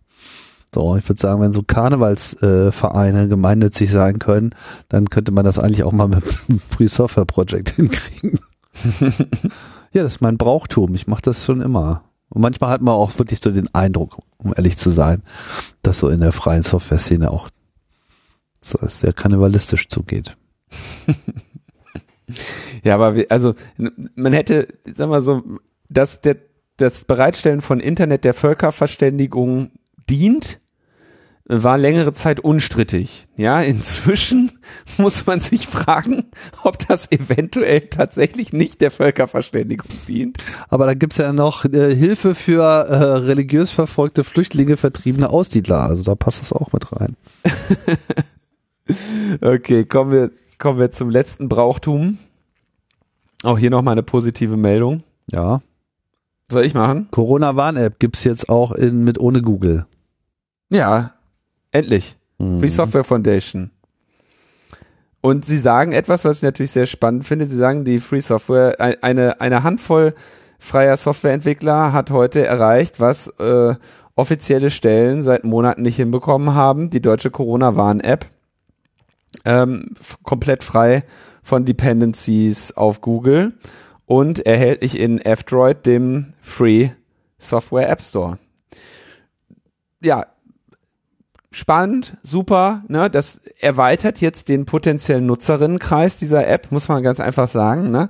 So, ich würde sagen, wenn so Karnevalsvereine äh, gemeinnützig sein können, dann könnte man das eigentlich auch mal mit einem Free Software Project hinkriegen. ja, das ist mein Brauchtum. Ich mache das schon immer. Und manchmal hat man auch wirklich so den Eindruck, um ehrlich zu sein, dass so in der freien Software-Szene auch so sehr karnevalistisch zugeht. Ja, aber wir, also man hätte, sag mal so, dass der, das Bereitstellen von Internet der Völkerverständigung dient, war längere Zeit unstrittig. Ja, inzwischen muss man sich fragen, ob das eventuell tatsächlich nicht der Völkerverständigung dient. Aber da gibt's ja noch äh, Hilfe für äh, religiös verfolgte Flüchtlinge, vertriebene Aussiedler. Also da passt das auch mit rein. okay, kommen wir, kommen wir zum letzten Brauchtum. Auch hier nochmal eine positive Meldung. Ja. Soll ich machen? Corona-Warn-App gibt's jetzt auch in, mit ohne Google. Ja, endlich. Mhm. Free Software Foundation. Und sie sagen etwas, was ich natürlich sehr spannend finde. Sie sagen, die Free Software, eine, eine Handvoll freier Softwareentwickler hat heute erreicht, was äh, offizielle Stellen seit Monaten nicht hinbekommen haben. Die deutsche Corona-Warn-App ähm, komplett frei von Dependencies auf Google und erhältlich in F-Droid, dem Free Software App Store. Ja, spannend, super, ne? Das erweitert jetzt den potenziellen Nutzerinnenkreis dieser App, muss man ganz einfach sagen, ne?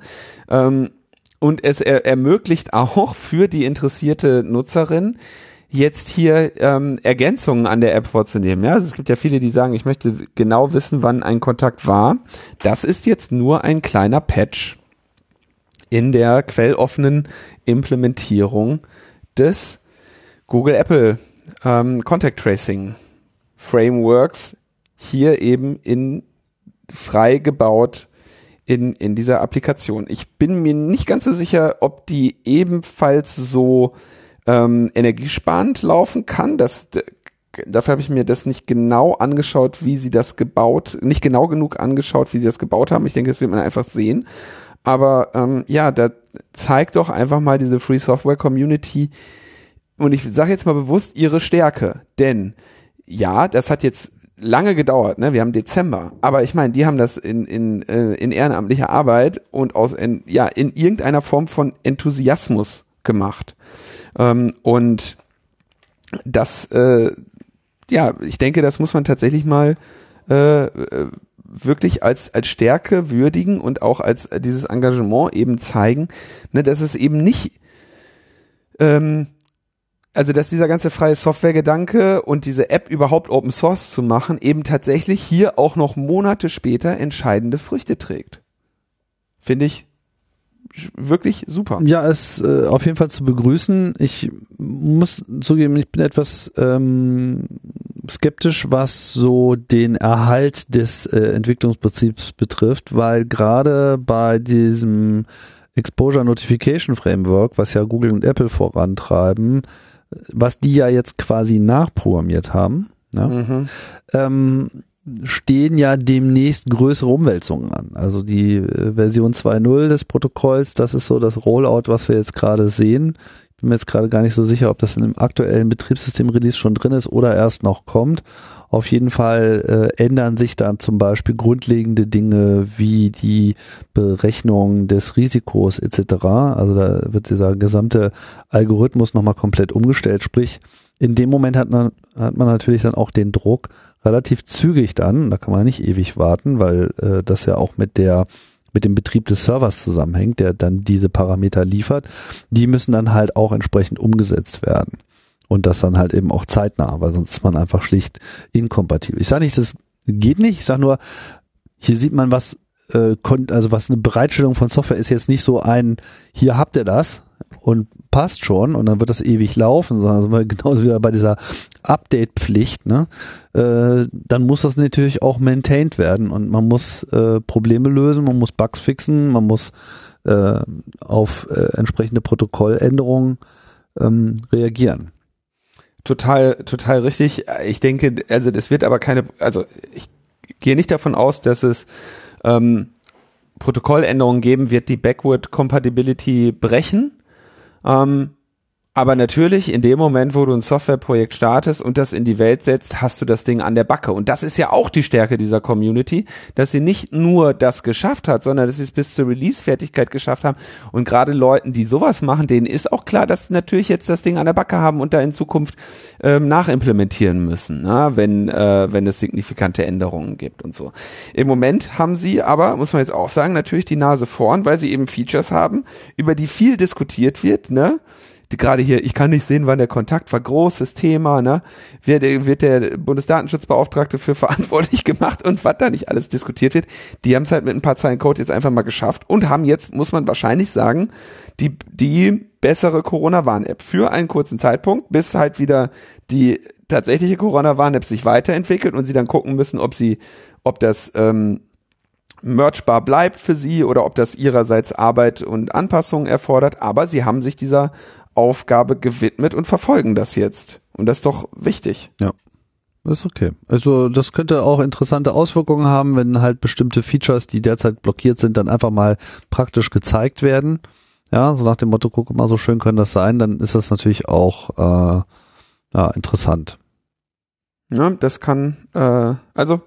Ähm, und es er ermöglicht auch für die interessierte Nutzerin jetzt hier ähm, Ergänzungen an der App vorzunehmen. Ja, also es gibt ja viele, die sagen, ich möchte genau wissen, wann ein Kontakt war. Das ist jetzt nur ein kleiner Patch in der quelloffenen Implementierung des Google Apple ähm, Contact Tracing Frameworks hier eben in frei gebaut in, in dieser Applikation. Ich bin mir nicht ganz so sicher, ob die ebenfalls so ähm, energiesparend laufen kann. Das, dafür habe ich mir das nicht genau angeschaut, wie sie das gebaut, nicht genau genug angeschaut, wie sie das gebaut haben. Ich denke, das wird man einfach sehen. Aber ähm, ja, da zeigt doch einfach mal diese Free Software Community und ich sage jetzt mal bewusst ihre Stärke, denn ja, das hat jetzt lange gedauert, ne? Wir haben Dezember, aber ich meine, die haben das in in äh, in ehrenamtlicher Arbeit und aus in, ja in irgendeiner Form von Enthusiasmus gemacht. Ähm, und das, äh, ja, ich denke, das muss man tatsächlich mal äh, äh, wirklich als, als Stärke würdigen und auch als dieses Engagement eben zeigen, ne, dass es eben nicht, ähm, also dass dieser ganze freie Software-Gedanke und diese App überhaupt Open Source zu machen, eben tatsächlich hier auch noch Monate später entscheidende Früchte trägt. Finde ich wirklich super. Ja, ist äh, auf jeden Fall zu begrüßen. Ich muss zugeben, ich bin etwas ähm, skeptisch, was so den Erhalt des äh, Entwicklungsprinzips betrifft, weil gerade bei diesem Exposure Notification Framework, was ja Google und Apple vorantreiben, was die ja jetzt quasi nachprogrammiert haben, ne? mhm. ähm, stehen ja demnächst größere Umwälzungen an. Also die äh, Version 2.0 des Protokolls, das ist so das Rollout, was wir jetzt gerade sehen. Ich bin mir jetzt gerade gar nicht so sicher, ob das in dem aktuellen Betriebssystem-Release schon drin ist oder erst noch kommt. Auf jeden Fall äh, ändern sich dann zum Beispiel grundlegende Dinge wie die Berechnung des Risikos etc. Also da wird dieser gesamte Algorithmus nochmal komplett umgestellt. Sprich, in dem Moment hat man, hat man natürlich dann auch den Druck, relativ zügig dann, da kann man nicht ewig warten, weil äh, das ja auch mit der mit dem Betrieb des Servers zusammenhängt, der dann diese Parameter liefert, die müssen dann halt auch entsprechend umgesetzt werden. Und das dann halt eben auch zeitnah, weil sonst ist man einfach schlicht inkompatibel. Ich sage nicht, das geht nicht, ich sage nur, hier sieht man, was äh, also was eine Bereitstellung von Software ist jetzt nicht so ein, hier habt ihr das, und passt schon und dann wird das ewig laufen, sondern sind wir genauso wieder bei dieser Update-Pflicht, ne? Äh, dann muss das natürlich auch maintained werden und man muss äh, Probleme lösen, man muss Bugs fixen, man muss äh, auf äh, entsprechende Protokolländerungen ähm, reagieren. Total, total richtig. Ich denke, also das wird aber keine, also ich gehe nicht davon aus, dass es ähm, Protokolländerungen geben wird, die Backward Compatibility brechen. Ähm, aber natürlich, in dem Moment, wo du ein Softwareprojekt startest und das in die Welt setzt, hast du das Ding an der Backe. Und das ist ja auch die Stärke dieser Community, dass sie nicht nur das geschafft hat, sondern dass sie es bis zur Release-Fertigkeit geschafft haben. Und gerade Leuten, die sowas machen, denen ist auch klar, dass sie natürlich jetzt das Ding an der Backe haben und da in Zukunft ähm, nachimplementieren müssen, na, ne? wenn, äh, wenn es signifikante Änderungen gibt und so. Im Moment haben sie aber, muss man jetzt auch sagen, natürlich die Nase vorn, weil sie eben Features haben, über die viel diskutiert wird, ne? Die gerade hier, ich kann nicht sehen, wann der Kontakt war, großes Thema, ne? Wird, wird der Bundesdatenschutzbeauftragte für verantwortlich gemacht und was da nicht alles diskutiert wird. Die haben es halt mit ein paar Zeilen Code jetzt einfach mal geschafft und haben jetzt, muss man wahrscheinlich sagen, die, die bessere Corona-Warn-App für einen kurzen Zeitpunkt, bis halt wieder die tatsächliche Corona-Warn-App sich weiterentwickelt und sie dann gucken müssen, ob sie, ob das ähm, merchbar bleibt für sie oder ob das ihrerseits Arbeit und Anpassungen erfordert. Aber sie haben sich dieser Aufgabe gewidmet und verfolgen das jetzt. Und das ist doch wichtig. Ja. Ist okay. Also das könnte auch interessante Auswirkungen haben, wenn halt bestimmte Features, die derzeit blockiert sind, dann einfach mal praktisch gezeigt werden. ja, so nach dem Motto, guck mal, so schön können das sein, dann ist das natürlich auch äh, ja, interessant. Ja, das kann, äh, also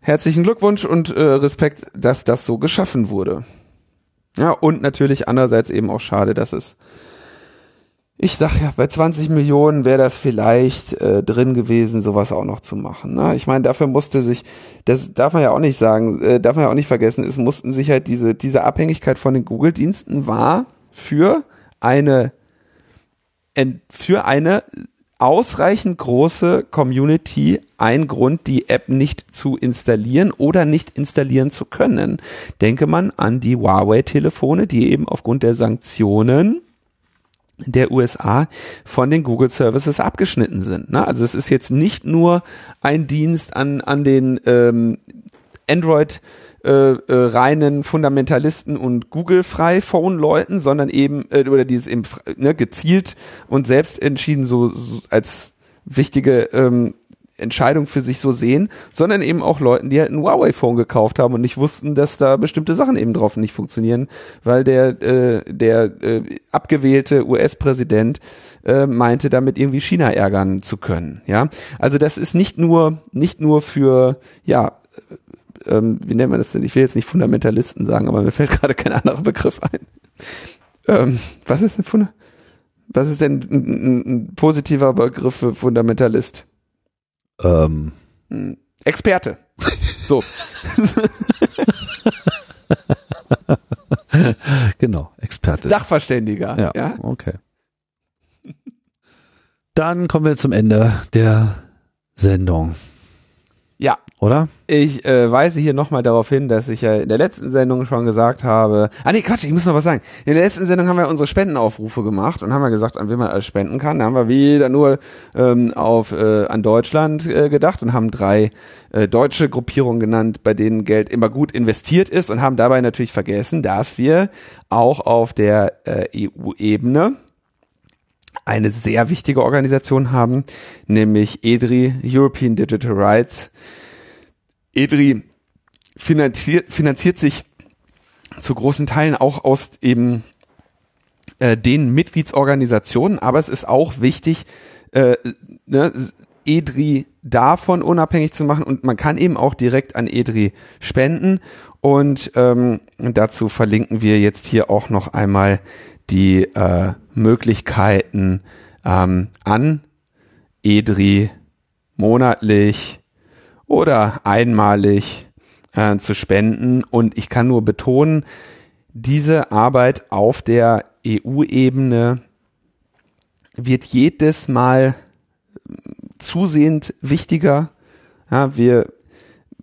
herzlichen Glückwunsch und äh, Respekt, dass das so geschaffen wurde. Ja, und natürlich andererseits eben auch schade, dass es ich sag ja, bei 20 Millionen wäre das vielleicht äh, drin gewesen, sowas auch noch zu machen. Ne? Ich meine, dafür musste sich, das darf man ja auch nicht sagen, äh, darf man ja auch nicht vergessen, es mussten sich halt diese, diese Abhängigkeit von den Google-Diensten war für eine, für eine ausreichend große Community ein Grund, die App nicht zu installieren oder nicht installieren zu können. Denke man an die Huawei-Telefone, die eben aufgrund der Sanktionen der USA von den Google Services abgeschnitten sind. Ne? Also es ist jetzt nicht nur ein Dienst an, an den ähm, Android äh, äh, reinen Fundamentalisten und Google-frei Phone-Leuten, sondern eben, äh, oder die es eben ne, gezielt und selbst entschieden so, so als wichtige ähm, Entscheidung für sich so sehen, sondern eben auch Leuten, die halt ein Huawei-Phone gekauft haben und nicht wussten, dass da bestimmte Sachen eben drauf nicht funktionieren, weil der, äh, der äh, abgewählte US-Präsident äh, meinte, damit irgendwie China ärgern zu können. Ja, also das ist nicht nur nicht nur für ja äh, ähm, wie nennt man das denn? Ich will jetzt nicht Fundamentalisten sagen, aber mir fällt gerade kein anderer Begriff ein. Ähm, was ist denn Funda was ist denn ein, ein, ein positiver Begriff für Fundamentalist? Ähm. Hm. Experte. So. genau, Experte. Sachverständiger. Ja, ja, okay. Dann kommen wir zum Ende der Sendung. Ja. Oder? Ich äh, weise hier nochmal darauf hin, dass ich ja in der letzten Sendung schon gesagt habe. Ah nee, Quatsch, ich muss noch was sagen. In der letzten Sendung haben wir unsere Spendenaufrufe gemacht und haben wir gesagt, an wen man alles spenden kann. Da haben wir wieder nur ähm, auf äh, an Deutschland äh, gedacht und haben drei äh, deutsche Gruppierungen genannt, bei denen Geld immer gut investiert ist und haben dabei natürlich vergessen, dass wir auch auf der äh, EU-Ebene eine sehr wichtige Organisation haben, nämlich EDRI, European Digital Rights. EDRI finanziert, finanziert sich zu großen Teilen auch aus eben äh, den Mitgliedsorganisationen, aber es ist auch wichtig, äh, ne, EDRI davon unabhängig zu machen und man kann eben auch direkt an EDRI spenden und ähm, dazu verlinken wir jetzt hier auch noch einmal die äh, Möglichkeiten ähm, an EDRI monatlich oder einmalig äh, zu spenden. Und ich kann nur betonen, diese Arbeit auf der EU-Ebene wird jedes Mal zusehend wichtiger. Ja, wir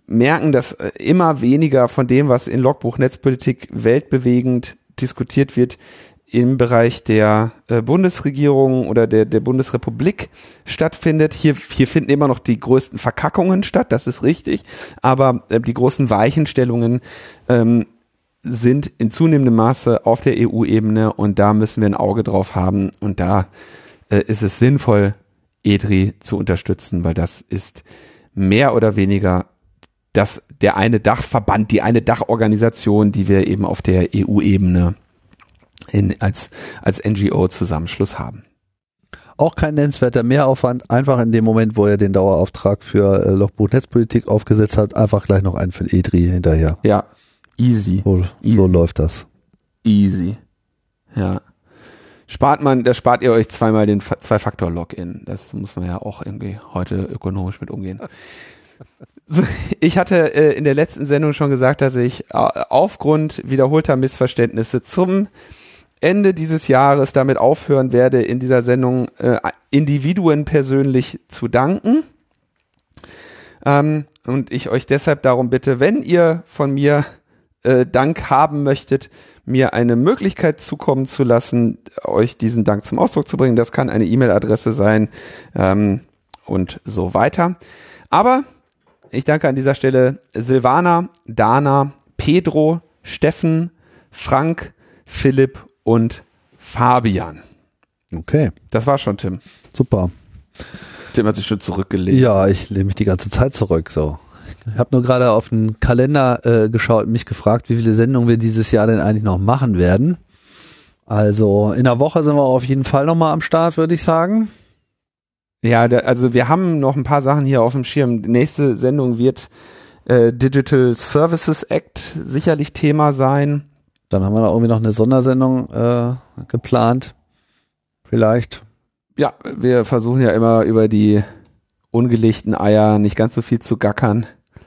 merken, dass immer weniger von dem, was in Logbuch Netzpolitik weltbewegend diskutiert wird, im Bereich der äh, Bundesregierung oder der, der Bundesrepublik stattfindet. Hier, hier finden immer noch die größten Verkackungen statt, das ist richtig, aber äh, die großen Weichenstellungen ähm, sind in zunehmendem Maße auf der EU-Ebene und da müssen wir ein Auge drauf haben und da äh, ist es sinnvoll, EDRI zu unterstützen, weil das ist mehr oder weniger das, der eine Dachverband, die eine Dachorganisation, die wir eben auf der EU-Ebene in, als, als NGO-Zusammenschluss haben. Auch kein nennenswerter Mehraufwand, einfach in dem Moment, wo er den Dauerauftrag für äh, Lochbuch Netzpolitik aufgesetzt hat, einfach gleich noch einen für EDRI hinterher. Ja, easy. So, easy. so läuft das. Easy. Ja. Spart man, da spart ihr euch zweimal den Zwei-Faktor-Login. Das muss man ja auch irgendwie heute ökonomisch mit umgehen. So, ich hatte äh, in der letzten Sendung schon gesagt, dass ich äh, aufgrund wiederholter Missverständnisse zum Ende dieses Jahres damit aufhören werde, in dieser Sendung äh, Individuen persönlich zu danken. Ähm, und ich euch deshalb darum bitte, wenn ihr von mir äh, Dank haben möchtet, mir eine Möglichkeit zukommen zu lassen, euch diesen Dank zum Ausdruck zu bringen. Das kann eine E-Mail-Adresse sein ähm, und so weiter. Aber ich danke an dieser Stelle Silvana, Dana, Pedro, Steffen, Frank, Philipp und Fabian. Okay. Das war schon, Tim. Super. Tim hat sich schon zurückgelegt. Ja, ich lehne mich die ganze Zeit zurück. So. Ich habe nur gerade auf den Kalender äh, geschaut und mich gefragt, wie viele Sendungen wir dieses Jahr denn eigentlich noch machen werden. Also in der Woche sind wir auf jeden Fall nochmal am Start, würde ich sagen. Ja, da, also wir haben noch ein paar Sachen hier auf dem Schirm. Die nächste Sendung wird äh, Digital Services Act sicherlich Thema sein. Dann haben wir da irgendwie noch eine Sondersendung äh, geplant. Vielleicht. Ja, wir versuchen ja immer über die ungelegten Eier nicht ganz so viel zu gackern.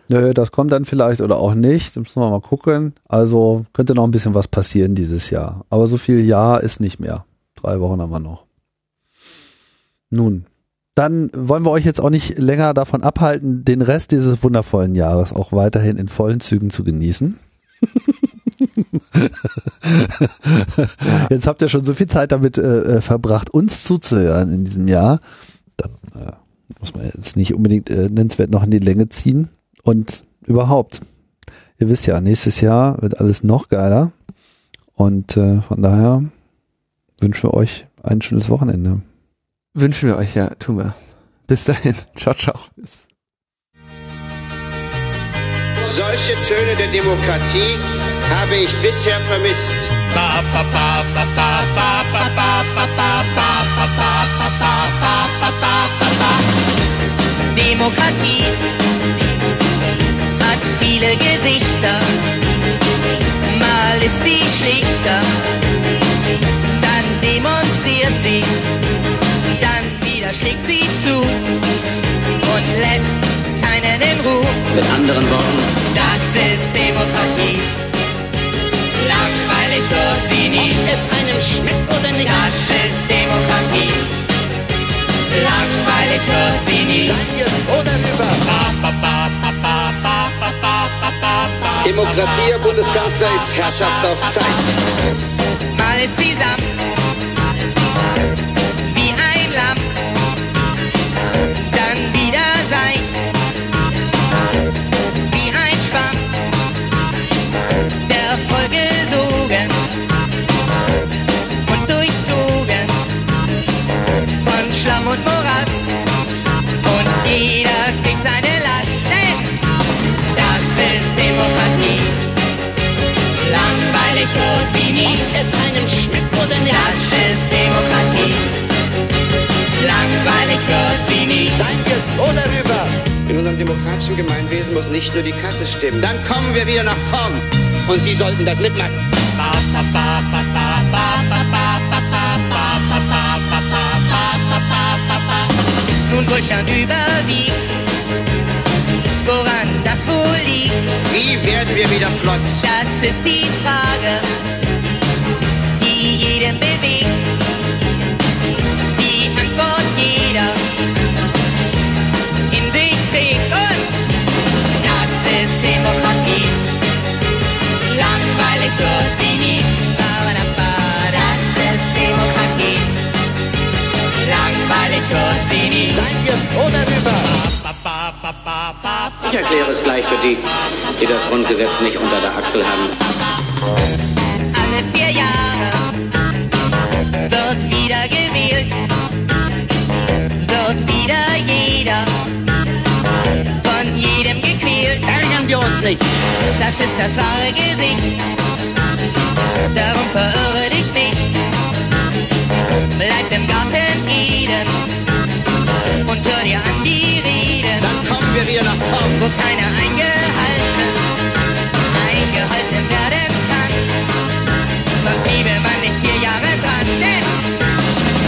Nö, das kommt dann vielleicht oder auch nicht. Das müssen wir mal gucken. Also könnte noch ein bisschen was passieren dieses Jahr. Aber so viel Jahr ist nicht mehr. Drei Wochen haben wir noch. Nun, dann wollen wir euch jetzt auch nicht länger davon abhalten, den Rest dieses wundervollen Jahres auch weiterhin in vollen Zügen zu genießen. Jetzt habt ihr schon so viel Zeit damit äh, äh, verbracht, uns zuzuhören in diesem Jahr. Dann äh, muss man jetzt nicht unbedingt äh, nennenswert noch in die Länge ziehen. Und überhaupt, ihr wisst ja, nächstes Jahr wird alles noch geiler. Und äh, von daher wünschen wir euch ein schönes Wochenende. Wünschen wir euch, ja, tun wir. Bis dahin. Ciao, ciao. Bis. Solche Töne der Demokratie habe ich bisher vermisst. Demokratie hat viele Gesichter. Mal ist sie schlichter, dann demonstriert sie, dann wieder schlägt sie zu und lässt in Ruhe. Mit anderen Worten, Das ist Demokratie. Langweilig wird sie nie. ob es einem schmeckt oder nicht. Das ist Demokratie. Langweilig wird sie nie. Demokratie, Herr Bundeskanzler, ist Herrschaft auf Zeit. Mal ist Ob es einem schmeckt oder nicht. Das ist Demokratie. Langweilig wird sie nie. In unserem demokratischen Gemeinwesen muss nicht nur die Kasse stimmen. Dann kommen wir wieder nach vorn. Und Sie sollten das mitmachen. Nun Wohlstand überwiegt. Woran das wohl liegt, Wie werden wir wieder flott? das ist die Frage, jeden bewegt. Die Antwort jeder in sich trägt. Und das ist Demokratie. Langweilig wird sie nie. Das ist Demokratie. Langweilig wird sie nie. Ich erkläre es gleich für die, die das Grundgesetz nicht unter der Achsel haben. Wird wieder gewählt, wird wieder jeder von jedem gequält. Ärgern wir uns nicht. Das ist das wahre Gesicht, darum verirre dich nicht. Bleib im Garten Eden und hör dir an die Reden, Dann kommen wir wieder nach vorn. wo keiner eingehalten, eingehalten werden. Sonst bliebe man nicht vier Jahre dran, denn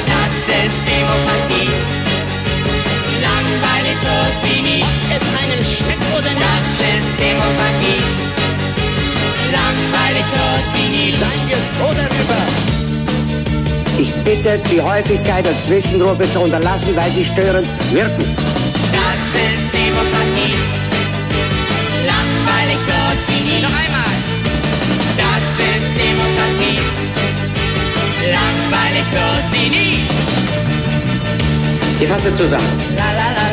das ist Demokratie. Langweilig wird sie nie. Ob es einem schmeckt oder nicht. Das ist Demokratie. Langweilig wird sie nie. Ich bitte, die Häufigkeit der Zwischenrufe zu unterlassen, weil sie störend wirken. Das ist Demokratie. Ich fasse zusammen. La la la